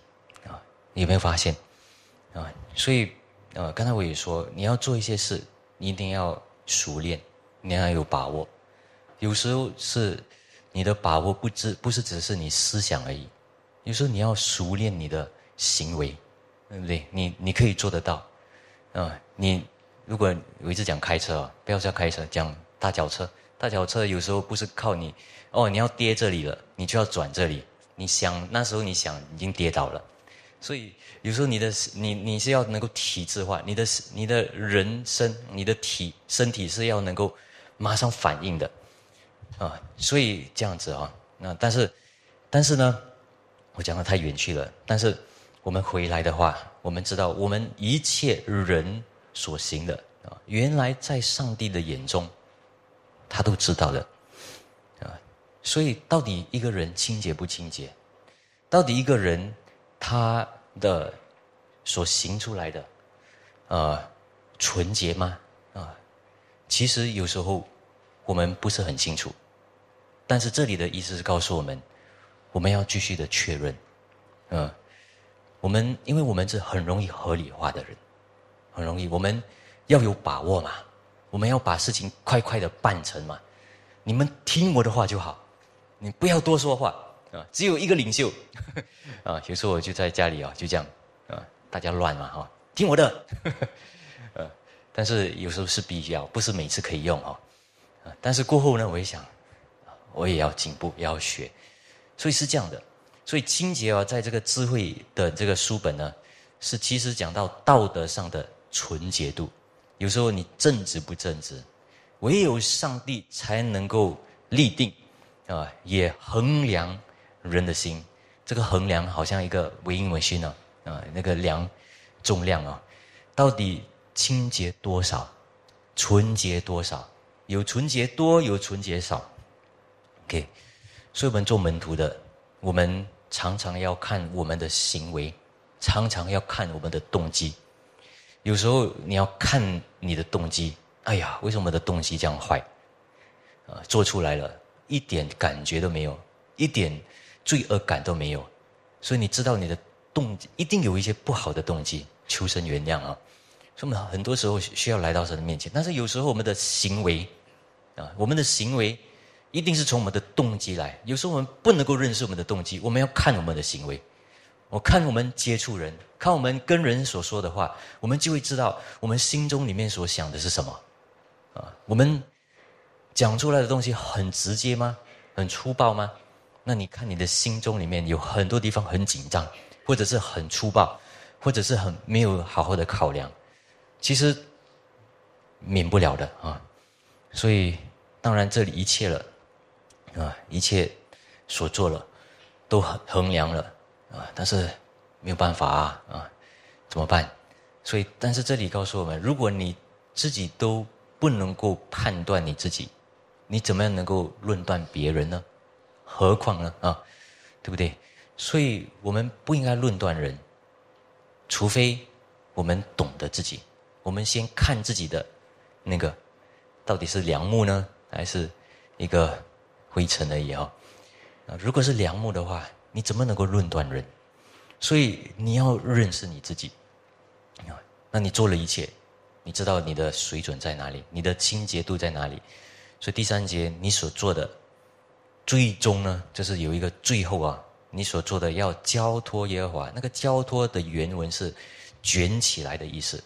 Speaker 1: 啊，你有没有发现？啊，所以，呃，刚才我也说，你要做一些事，你一定要熟练，你要有把握，有时候是。你的把握不只不是只是你思想而已，有时候你要熟练你的行为，对不对？你你可以做得到，啊，你如果我一直讲开车啊，不要叫开车，讲大脚车。大脚车有时候不是靠你，哦，你要跌这里了，你就要转这里。你想那时候你想已经跌倒了，所以有时候你的你你是要能够体制化，你的你的人生，你的体身体是要能够马上反应的。啊，所以这样子啊，那但是，但是呢，我讲的太远去了。但是我们回来的话，我们知道我们一切人所行的啊，原来在上帝的眼中，他都知道的啊。所以到底一个人清洁不清洁？到底一个人他的所行出来的，呃，纯洁吗？其实有时候我们不是很清楚。但是这里的意思是告诉我们，我们要继续的确认，嗯，我们因为我们是很容易合理化的人，很容易，我们要有把握嘛，我们要把事情快快的办成嘛，你们听我的话就好，你不要多说话啊，只有一个领袖啊，有时候我就在家里啊，就这样啊，大家乱嘛哈，听我的，但是有时候是必要，不是每次可以用哦，啊，但是过后呢，我一想。我也要进步，也要学，所以是这样的。所以清洁啊，在这个智慧的这个书本呢，是其实讲到道德上的纯洁度。有时候你正直不正直，唯有上帝才能够立定啊，也衡量人的心。这个衡量好像一个微英文心呢啊，那个量重量啊，到底清洁多少，纯洁多少？有纯洁多，有纯洁少。OK，所以我们做门徒的，我们常常要看我们的行为，常常要看我们的动机。有时候你要看你的动机，哎呀，为什么我的动机这样坏？啊，做出来了一点感觉都没有，一点罪恶感都没有，所以你知道你的动机一定有一些不好的动机，求神原谅啊！所以我们很多时候需要来到神的面前，但是有时候我们的行为，啊，我们的行为一定是从我们的动机来。有时候我们不能够认识我们的动机，我们要看我们的行为。我看我们接触人，看我们跟人所说的话，我们就会知道我们心中里面所想的是什么。啊，我们讲出来的东西很直接吗？很粗暴吗？那你看你的心中里面有很多地方很紧张，或者是很粗暴，或者是很没有好好的考量，其实免不了的啊。所以当然这里一切了，啊，一切所做了都衡衡量了。啊，但是没有办法啊啊，怎么办？所以，但是这里告诉我们，如果你自己都不能够判断你自己，你怎么样能够论断别人呢？何况呢啊，对不对？所以我们不应该论断人，除非我们懂得自己。我们先看自己的那个到底是良木呢，还是一个灰尘而已啊？啊，如果是良木的话。你怎么能够论断人？所以你要认识你自己啊！那你做了一切，你知道你的水准在哪里，你的清洁度在哪里？所以第三节你所做的，最终呢，就是有一个最后啊，你所做的要交托耶和华。那个交托的原文是卷起来的意思，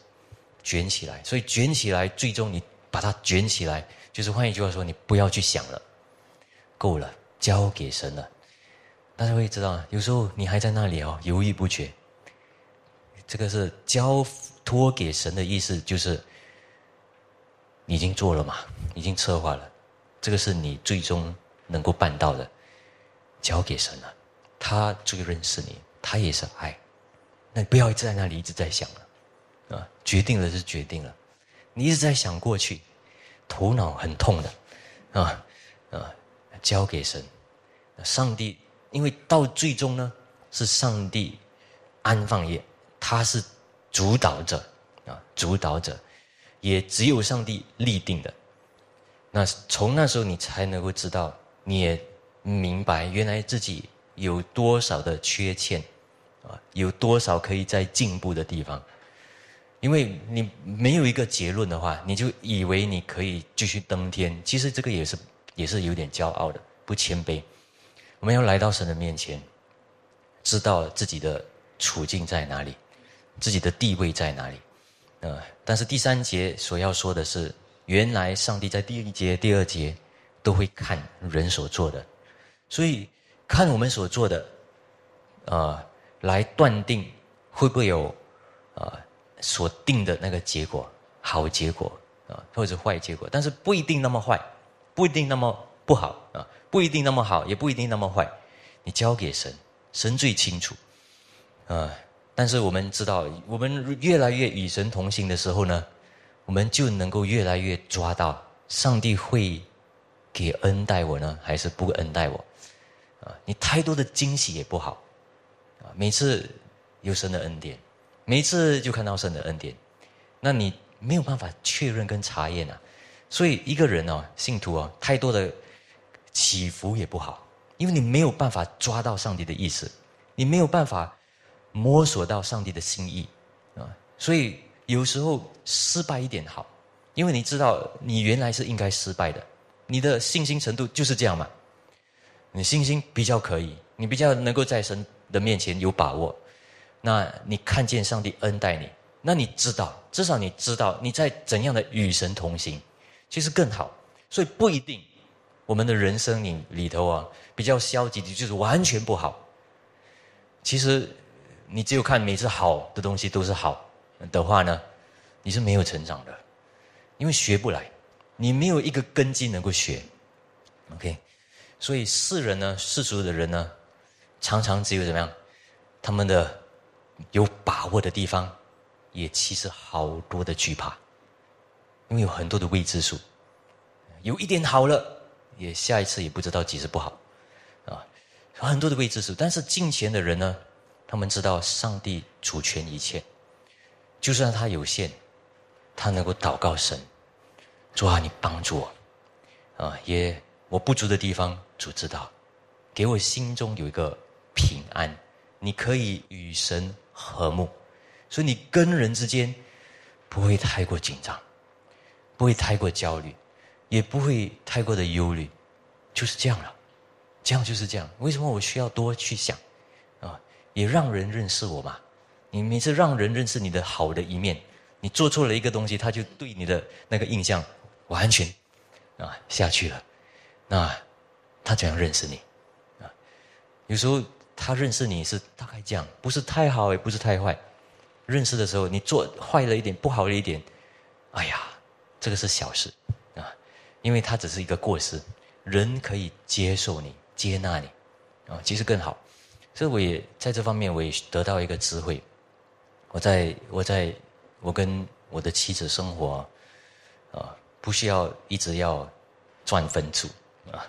Speaker 1: 卷起来。所以卷起来，最终你把它卷起来，就是换一句话说，你不要去想了，够了，交给神了。大家会知道，有时候你还在那里哦，犹豫不决。这个是交托给神的意思，就是已经做了嘛，已经策划了，这个是你最终能够办到的，交给神了。他最认识你，他也是爱。那你不要一直在那里一直在想了，啊，决定了是决定了，你一直在想过去，头脑很痛的，啊啊，交给神，上帝。因为到最终呢，是上帝安放业，他是主导者啊，主导者，也只有上帝立定的。那从那时候你才能够知道，你也明白原来自己有多少的缺陷啊，有多少可以在进步的地方。因为你没有一个结论的话，你就以为你可以继续登天，其实这个也是也是有点骄傲的，不谦卑。我们要来到神的面前，知道自己的处境在哪里，自己的地位在哪里。呃，但是第三节所要说的是，原来上帝在第一节、第二节都会看人所做的，所以看我们所做的，呃，来断定会不会有啊所定的那个结果，好结果啊，或者坏结果，但是不一定那么坏，不一定那么不好啊。不一定那么好，也不一定那么坏，你交给神，神最清楚，啊！但是我们知道，我们越来越与神同行的时候呢，我们就能够越来越抓到上帝会给恩待我呢，还是不恩待我？啊！你太多的惊喜也不好，啊！每次有神的恩典，每次就看到神的恩典，那你没有办法确认跟查验啊！所以一个人哦，信徒哦，太多的。起伏也不好，因为你没有办法抓到上帝的意思，你没有办法摸索到上帝的心意。啊，所以有时候失败一点好，因为你知道你原来是应该失败的，你的信心程度就是这样嘛，你信心比较可以，你比较能够在神的面前有把握，那你看见上帝恩待你，那你知道至少你知道你在怎样的与神同行，其实更好，所以不一定。我们的人生里里头啊，比较消极的，就是完全不好。其实，你只有看每次好的东西都是好的话呢，你是没有成长的。因为学不来，你没有一个根基能够学。OK，所以世人呢，世俗的人呢，常常只有怎么样？他们的有把握的地方，也其实好多的惧怕，因为有很多的未知数。有一点好了，也下一次也不知道几时不好，啊，很多的未知数。但是敬虔的人呢，他们知道上帝主权一切，就算他有限，他能够祷告神，主啊，你帮助我，啊，也我不足的地方，主知道，给我心中有一个平安。你可以与神和睦，所以你跟人之间不会太过紧张，不会太过焦虑，也不会太过的忧虑，就是这样了。这样就是这样。为什么我需要多去想啊？也让人认识我嘛。你每次让人认识你的好的一面，你做错了一个东西，他就对你的那个印象完全啊下去了。那他怎样认识你啊？有时候。他认识你是大概这样，不是太好也不是太坏。认识的时候，你做坏了一点，不好了一点，哎呀，这个是小事啊，因为他只是一个过失，人可以接受你、接纳你啊，其实更好。所以我也在这方面，我也得到一个智慧。我在我在我跟我的妻子生活啊，不需要一直要赚分数啊，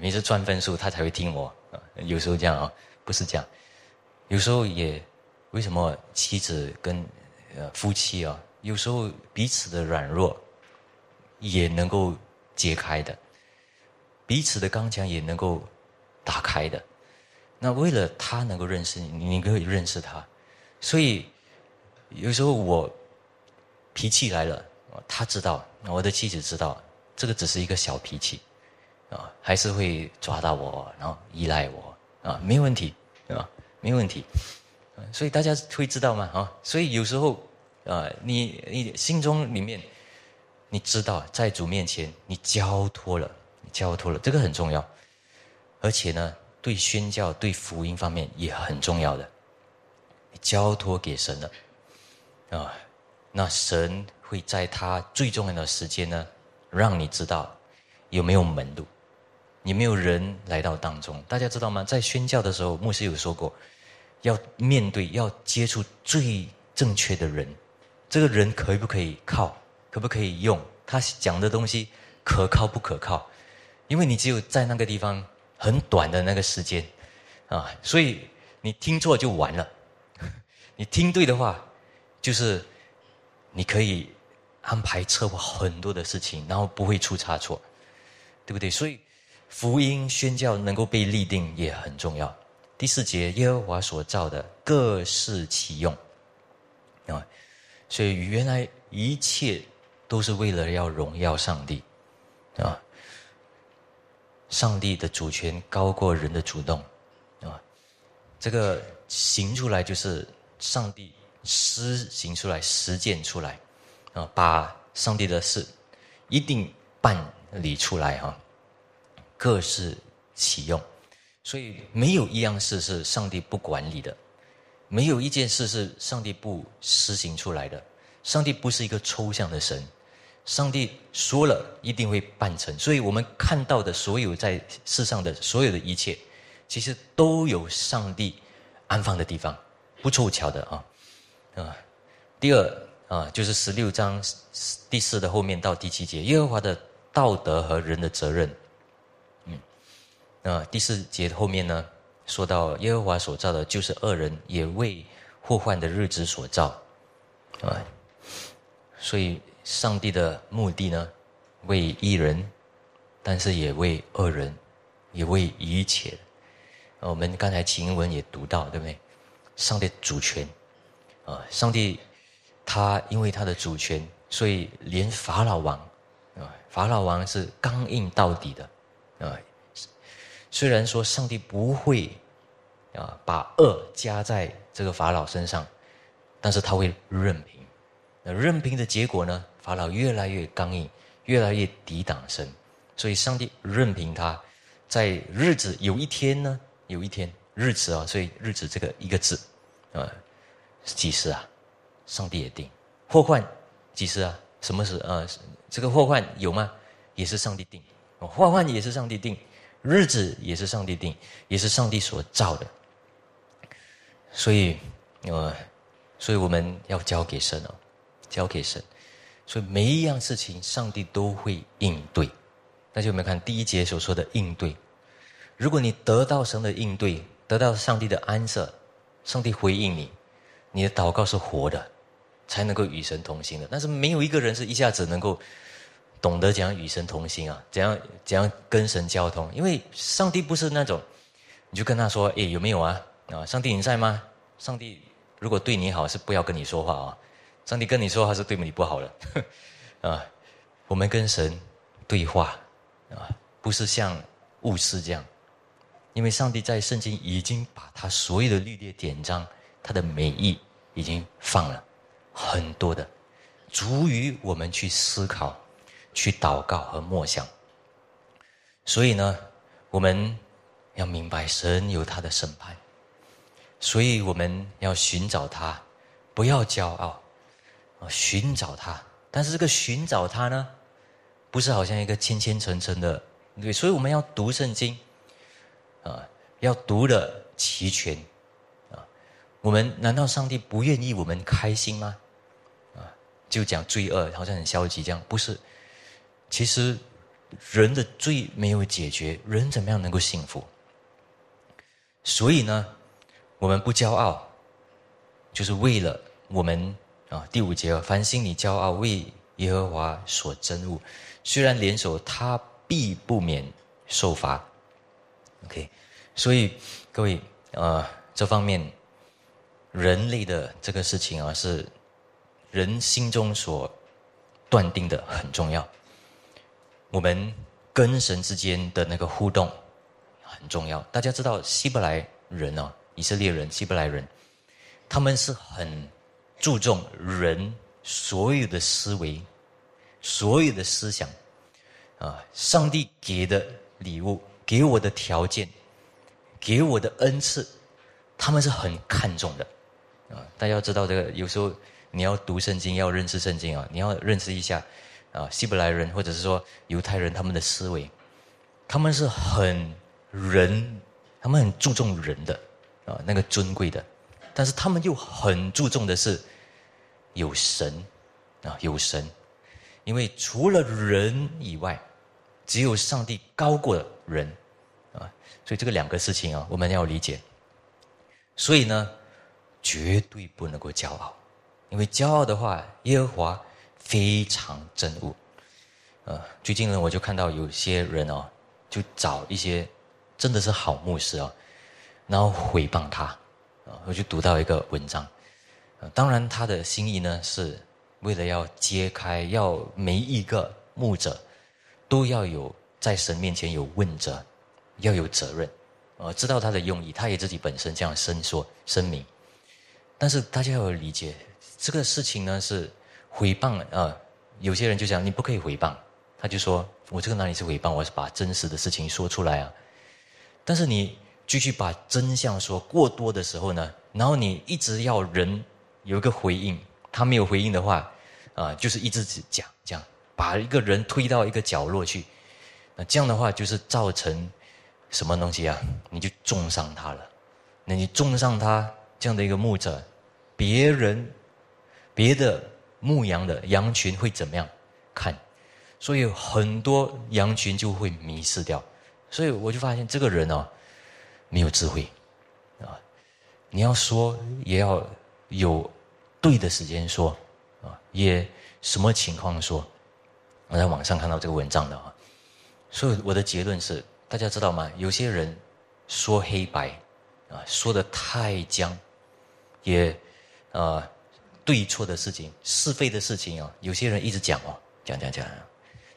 Speaker 1: 每次赚分数，他才会听我。有时候这样啊，不是这样。有时候也，为什么妻子跟呃夫妻啊，有时候彼此的软弱也能够揭开的，彼此的刚强也能够打开的。那为了他能够认识你，你可以认识他。所以有时候我脾气来了，他知道，我的妻子知道，这个只是一个小脾气。啊，还是会抓到我，然后依赖我啊，没问题啊，没问题。所以大家会知道吗？啊，所以有时候啊，你你心中里面，你知道在主面前你交托了，交托了，这个很重要。而且呢，对宣教、对福音方面也很重要的，交托给神了啊，那神会在他最重要的时间呢，让你知道有没有门路。也没有人来到当中，大家知道吗？在宣教的时候，牧师有说过，要面对、要接触最正确的人。这个人可不可以靠？可不可以用？他讲的东西可靠不可靠？因为你只有在那个地方很短的那个时间啊，所以你听错就完了。你听对的话，就是你可以安排策划很多的事情，然后不会出差错，对不对？所以。福音宣教能够被立定也很重要。第四节，耶和华所造的各适其用啊，所以原来一切都是为了要荣耀上帝啊。上帝的主权高过人的主动啊，这个行出来就是上帝施行出来、实践出来啊，把上帝的事一定办理出来哈。各是其用，所以没有一样事是上帝不管理的，没有一件事是上帝不施行出来的。上帝不是一个抽象的神，上帝说了一定会办成。所以我们看到的所有在世上的所有的一切，其实都有上帝安放的地方，不凑巧的啊啊。第二啊，就是十六章第四的后面到第七节，耶和华的道德和人的责任。那第四节后面呢，说到耶和华所造的，就是恶人，也为祸患的日子所造，啊，所以上帝的目的呢，为一人，但是也为恶人，也为一切。我们刚才经文也读到，对不对？上帝主权，啊，上帝他因为他的主权，所以连法老王，啊，法老王是刚硬到底的，啊。虽然说上帝不会啊把恶加在这个法老身上，但是他会任凭。那任凭的结果呢？法老越来越刚硬，越来越抵挡神。所以上帝任凭他，在日子有一天呢，有一天日子啊，所以日子这个一个字啊，几时啊？上帝也定祸患几时啊？什么是呃这个祸患有吗？也是上帝定，祸患也是上帝定，日子也是上帝定，也是上帝所造的。所以，呃，所以我们要交给神哦，交给神。所以每一样事情，上帝都会应对。大家有没有看第一节所说的应对？如果你得到神的应对，得到上帝的安设，上帝回应你，你的祷告是活的，才能够与神同行的。但是没有一个人是一下子能够懂得怎样与神同行啊，怎样怎样跟神交通？因为上帝不是那种，你就跟他说：“哎，有没有啊？啊，上帝你在吗？”上帝如果对你好，是不要跟你说话啊。上帝跟你说话是对你不好了，啊，我们跟神对话啊，不是像巫师这样。因为上帝在圣经已经把他所有的律例典章，他的美意已经放了很多的，足于我们去思考、去祷告和默想。所以呢，我们要明白神有他的审判，所以我们要寻找他，不要骄傲啊，寻找他。但是这个寻找他呢，不是好像一个千千层层的对，所以我们要读圣经。啊，要读的齐全，啊，我们难道上帝不愿意我们开心吗？啊，就讲罪恶好像很消极这样，不是？其实人的罪没有解决，人怎么样能够幸福？所以呢，我们不骄傲，就是为了我们啊。第五节，凡心里骄傲为耶和华所憎恶，虽然联手，他必不免受罚。OK，所以各位啊，这方面人类的这个事情啊，是人心中所断定的很重要。我们跟神之间的那个互动很重要。大家知道希伯来人哦，以色列人、希伯来人，他们是很注重人所有的思维、所有的思想啊，上帝给的礼物。给我的条件，给我的恩赐，他们是很看重的，啊！大家要知道这个，有时候你要读圣经，要认识圣经啊，你要认识一下啊，希伯来人或者是说犹太人他们的思维，他们是很人，他们很注重人的啊，那个尊贵的，但是他们又很注重的是有神啊，有神，因为除了人以外。只有上帝高过人，啊，所以这个两个事情啊，我们要理解。所以呢，绝对不能够骄傲，因为骄傲的话，耶和华非常憎恶。呃，最近呢，我就看到有些人哦，就找一些真的是好牧师哦，然后诽谤他，啊，我就读到一个文章，当然他的心意呢，是为了要揭开，要每一个牧者。都要有在神面前有问责，要有责任，呃，知道他的用意，他也自己本身这样申说声明。但是大家要理解，这个事情呢是诽谤啊，有些人就讲你不可以诽谤，他就说我这个哪里是诽谤，我是把真实的事情说出来啊。但是你继续把真相说过多的时候呢，然后你一直要人有一个回应，他没有回应的话，啊，就是一直讲讲。把一个人推到一个角落去，那这样的话就是造成什么东西啊？你就重伤他了。那你重伤他这样的一个牧者，别人别的牧羊的羊群会怎么样看？所以很多羊群就会迷失掉。所以我就发现这个人哦，没有智慧啊！你要说也要有对的时间说啊，也什么情况说。我在网上看到这个文章的啊，所以我的结论是，大家知道吗？有些人说黑白啊，说的太僵，也啊对错的事情、是非的事情啊，有些人一直讲哦，讲讲讲，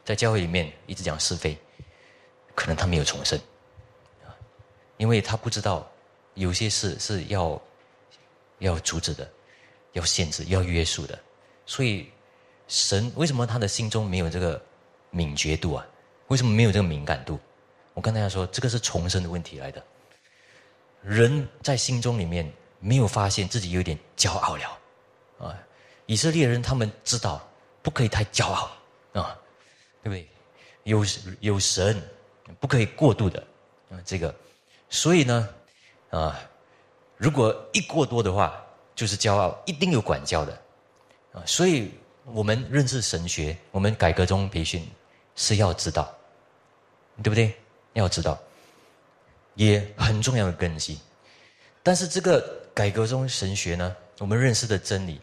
Speaker 1: 在教会里面一直讲是非，可能他没有重生，因为他不知道有些事是要要阻止的，要限制、要约束的，所以。神为什么他的心中没有这个敏觉度啊？为什么没有这个敏感度？我跟大家说，这个是重生的问题来的。人在心中里面没有发现自己有点骄傲了啊！以色列人他们知道，不可以太骄傲啊，对不对？有有神，不可以过度的啊，这个，所以呢，啊，如果一过多的话，就是骄傲，一定有管教的啊。所以我们认识神学，我们改革中培训是要知道，对不对？要知道，也很重要的根基。但是这个改革中神学呢，我们认识的真理，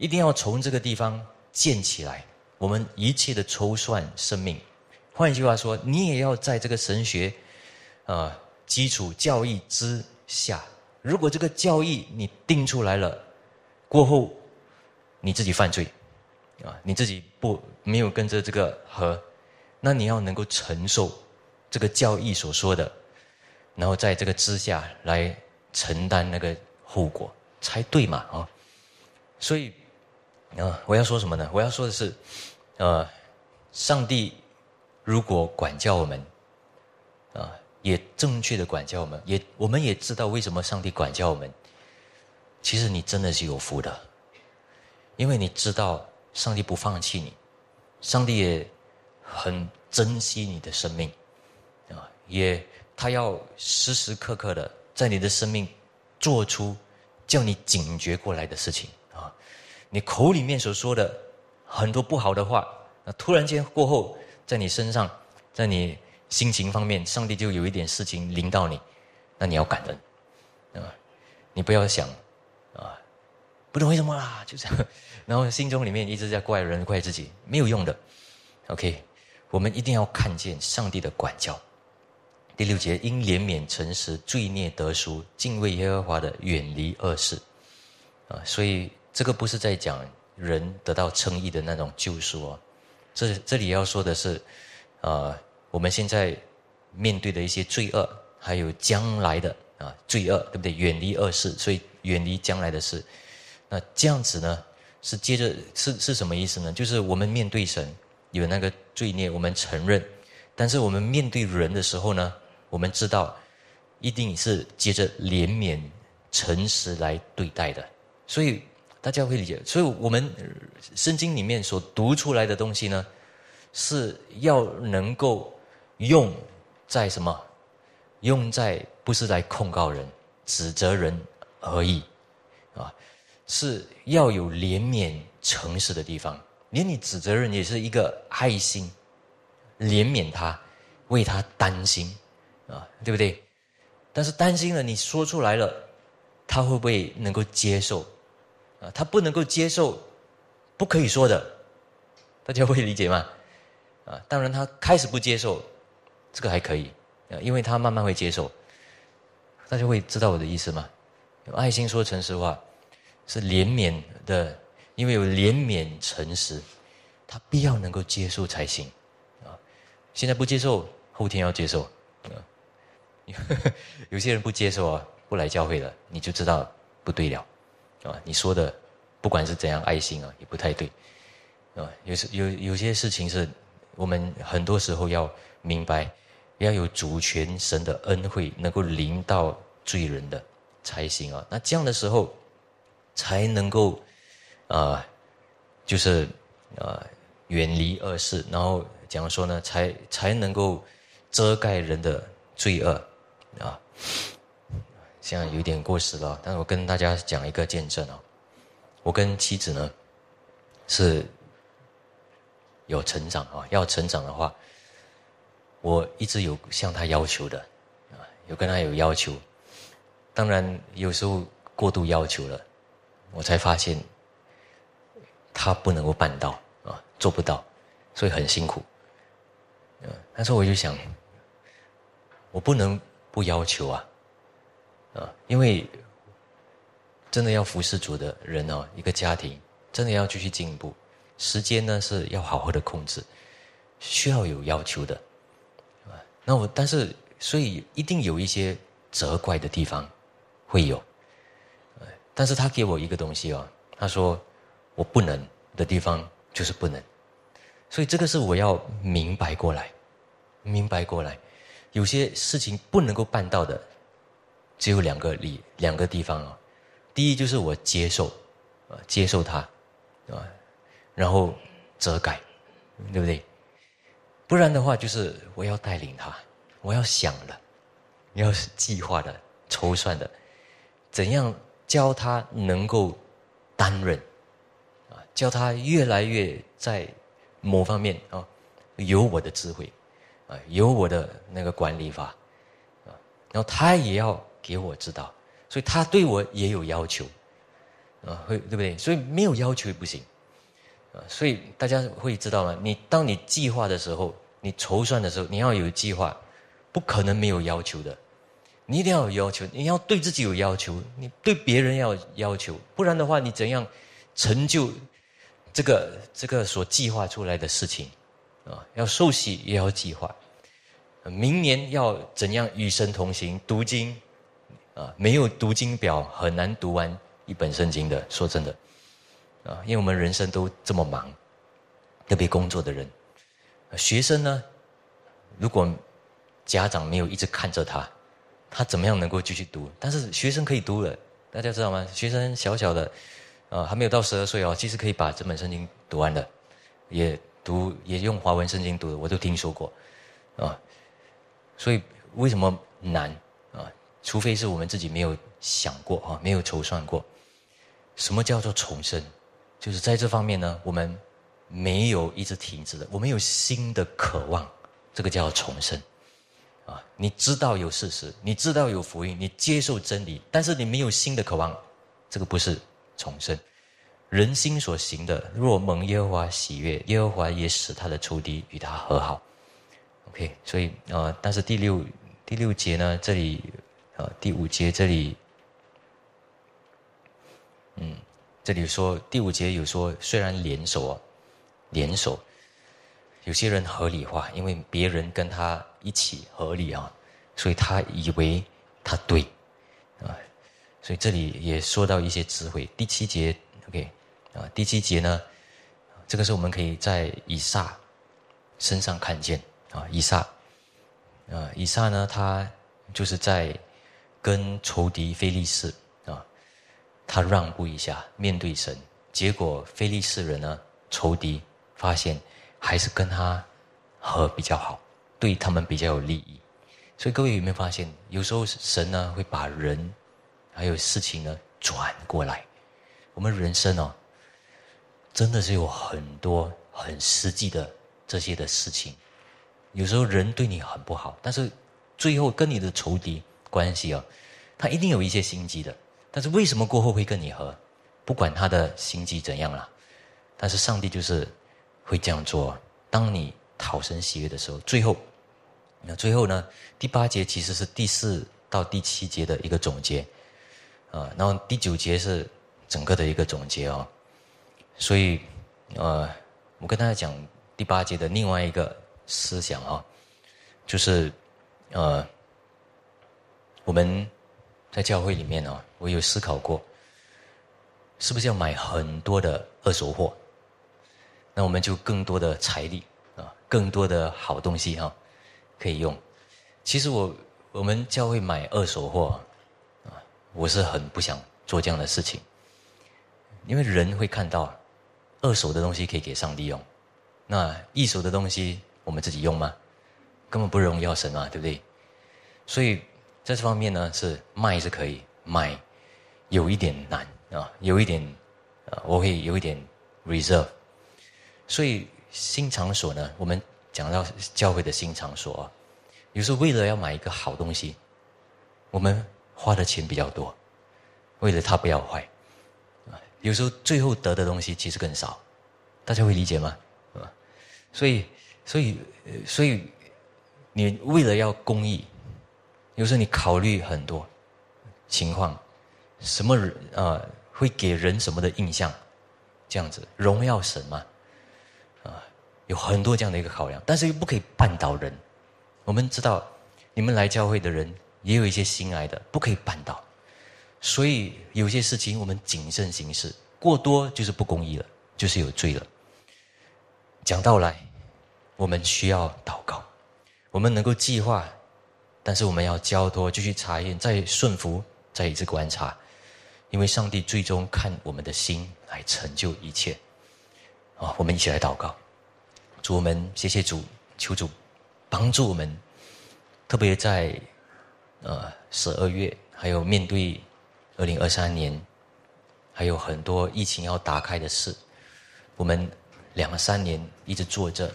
Speaker 1: 一定要从这个地方建起来。我们一切的筹算生命，换一句话说，你也要在这个神学，啊，基础教义之下。如果这个教义你定出来了，过后你自己犯罪，啊，你自己不没有跟着这个和，那你要能够承受这个教义所说的，然后在这个之下来承担那个后果才对嘛，啊，所以啊，我要说什么呢？我要说的是。呃，上帝如果管教我们，啊，也正确的管教我们，也我们也知道为什么上帝管教我们。其实你真的是有福的，因为你知道上帝不放弃你，上帝也很珍惜你的生命，啊，也他要时时刻刻的在你的生命做出叫你警觉过来的事情，你口里面所说的。很多不好的话，那突然间过后，在你身上，在你心情方面，上帝就有一点事情临到你，那你要感恩，啊，你不要想，啊，不懂为什么啦，就这样，然后心中里面一直在怪人怪自己，没有用的。OK，我们一定要看见上帝的管教。第六节，因怜悯诚实，罪孽得赎，敬畏耶和华的，远离恶事。啊，所以这个不是在讲。人得到称义的那种救赎哦，这这里要说的是，呃，我们现在面对的一些罪恶，还有将来的啊罪恶，对不对？远离恶事，所以远离将来的事。那这样子呢，是接着是是什么意思呢？就是我们面对神有那个罪孽，我们承认，但是我们面对人的时候呢，我们知道一定是接着怜悯、诚实来对待的，所以。大家会理解，所以我们圣经里面所读出来的东西呢，是要能够用在什么？用在不是来控告人、指责人而已，啊，是要有怜悯、诚实的地方。连你指责人也是一个爱心，怜悯他，为他担心，啊，对不对？但是担心了，你说出来了，他会不会能够接受？啊，他不能够接受，不可以说的，大家会理解吗？啊，当然他开始不接受，这个还可以，啊，因为他慢慢会接受，大家会知道我的意思吗？有爱心说诚实话，是怜悯的，因为有怜悯诚实，他必要能够接受才行，啊，现在不接受，后天要接受，啊，有些人不接受啊，不来教会了，你就知道不对了。啊，你说的不管是怎样爱心啊，也不太对，啊，有时有有些事情是我们很多时候要明白，要有主权神的恩惠能够临到罪人的才行啊。那这样的时候才能够啊，就是啊远离恶事，然后怎样说呢？才才能够遮盖人的罪恶啊。现在有点过时了，但是我跟大家讲一个见证啊，我跟妻子呢是有成长啊，要成长的话，我一直有向他要求的啊，有跟他有要求，当然有时候过度要求了，我才发现他不能够办到啊，做不到，所以很辛苦，但是我就想，我不能不要求啊。啊，因为真的要服侍主的人哦，一个家庭真的要继续进步，时间呢是要好好的控制，需要有要求的，啊，那我但是所以一定有一些责怪的地方会有，但是他给我一个东西哦，他说我不能的地方就是不能，所以这个是我要明白过来，明白过来，有些事情不能够办到的。只有两个理两个地方啊，第一就是我接受，啊接受他，啊，然后遮盖，对不对？不然的话，就是我要带领他，我要想了，要计划的、筹算的，怎样教他能够担任啊？教他越来越在某方面啊，有我的智慧啊，有我的那个管理法啊，然后他也要给我知道，所以他对我也有要求啊，会对不对？所以没有要求也不行。啊，所以大家会知道吗？你当你计划的时候，你筹算的时候，你要有计划，不可能没有要求的。你一定要有要求，你要对自己有要求，你对别人要要求，不然的话，你怎样成就这个这个所计划出来的事情？啊，要受洗也要计划，明年要怎样与神同行？读经啊，没有读经表很难读完一本圣经的。说真的。啊，因为我们人生都这么忙，特别工作的人，学生呢，如果家长没有一直看着他，他怎么样能够继续读？但是学生可以读了，大家知道吗？学生小小的，啊，还没有到十二岁哦，其实可以把这本圣经读完的，也读也用华文圣经读的，我都听说过，啊，所以为什么难？除非是我们自己没有想过啊，没有筹算过，什么叫做重生？就是在这方面呢，我们没有一直停止的，我们有新的渴望，这个叫重生，啊，你知道有事实，你知道有福音，你接受真理，但是你没有新的渴望，这个不是重生。人心所行的，若蒙耶和华喜悦，耶和华也使他的仇敌与他和好。OK，所以啊，但是第六第六节呢，这里啊，第五节这里，嗯。这里说第五节有说，虽然联手啊，联手，有些人合理化，因为别人跟他一起合理啊，所以他以为他对，啊，所以这里也说到一些智慧。第七节，OK，啊，第七节呢，这个是我们可以在以撒身上看见啊，以撒，啊，以撒呢，他就是在跟仇敌非利士啊。他让步一下，面对神，结果非利士人呢，仇敌发现还是跟他和比较好，对他们比较有利益。所以各位有没有发现，有时候神呢会把人还有事情呢转过来。我们人生哦，真的是有很多很实际的这些的事情。有时候人对你很不好，但是最后跟你的仇敌关系哦，他一定有一些心机的。但是为什么过后会跟你和？不管他的心机怎样啦，但是上帝就是会这样做。当你讨神喜悦的时候，最后，那最后呢？第八节其实是第四到第七节的一个总结，啊，然后第九节是整个的一个总结哦。所以，呃，我跟大家讲第八节的另外一个思想啊，就是，呃，我们。在教会里面呢，我有思考过，是不是要买很多的二手货？那我们就更多的财力啊，更多的好东西哈，可以用。其实我我们教会买二手货啊，我是很不想做这样的事情，因为人会看到二手的东西可以给上帝用，那一手的东西我们自己用吗？根本不荣耀神啊，对不对？所以。在这方面呢，是卖是可以卖，有一点难啊，有一点啊，我会有一点 reserve。所以新场所呢，我们讲到教会的新场所，有时候为了要买一个好东西，我们花的钱比较多，为了它不要坏。有时候最后得的东西其实更少，大家会理解吗？啊，所以，所以，所以，你为了要公益。有时候你考虑很多情况，什么人啊会给人什么的印象，这样子荣耀神嘛？啊，有很多这样的一个考量，但是又不可以绊倒人。我们知道，你们来教会的人也有一些心爱的，不可以绊倒。所以有些事情我们谨慎行事，过多就是不公义了，就是有罪了。讲到来，我们需要祷告，我们能够计划。但是我们要交托，继续查验，再顺服，再一次观察，因为上帝最终看我们的心来成就一切。啊，我们一起来祷告。主我们谢谢主，求主帮助我们，特别在呃十二月，还有面对二零二三年，还有很多疫情要打开的事，我们两三年一直做着，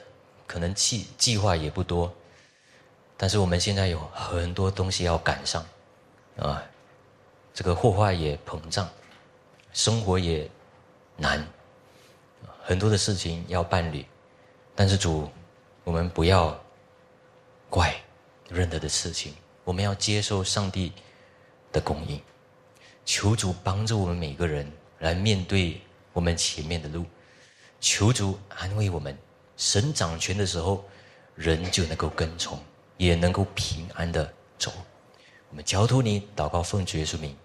Speaker 1: 可能计计划也不多，但是我们现在有很多东西要赶上，啊，这个祸患也膨胀，生活也难，很多的事情要办理。但是主，我们不要怪任何的事情，我们要接受上帝的供应。求主帮助我们每个人来面对我们前面的路，求主安慰我们。神掌权的时候，人就能够跟从，也能够平安的走。我们交托你，祷告奉主耶稣名。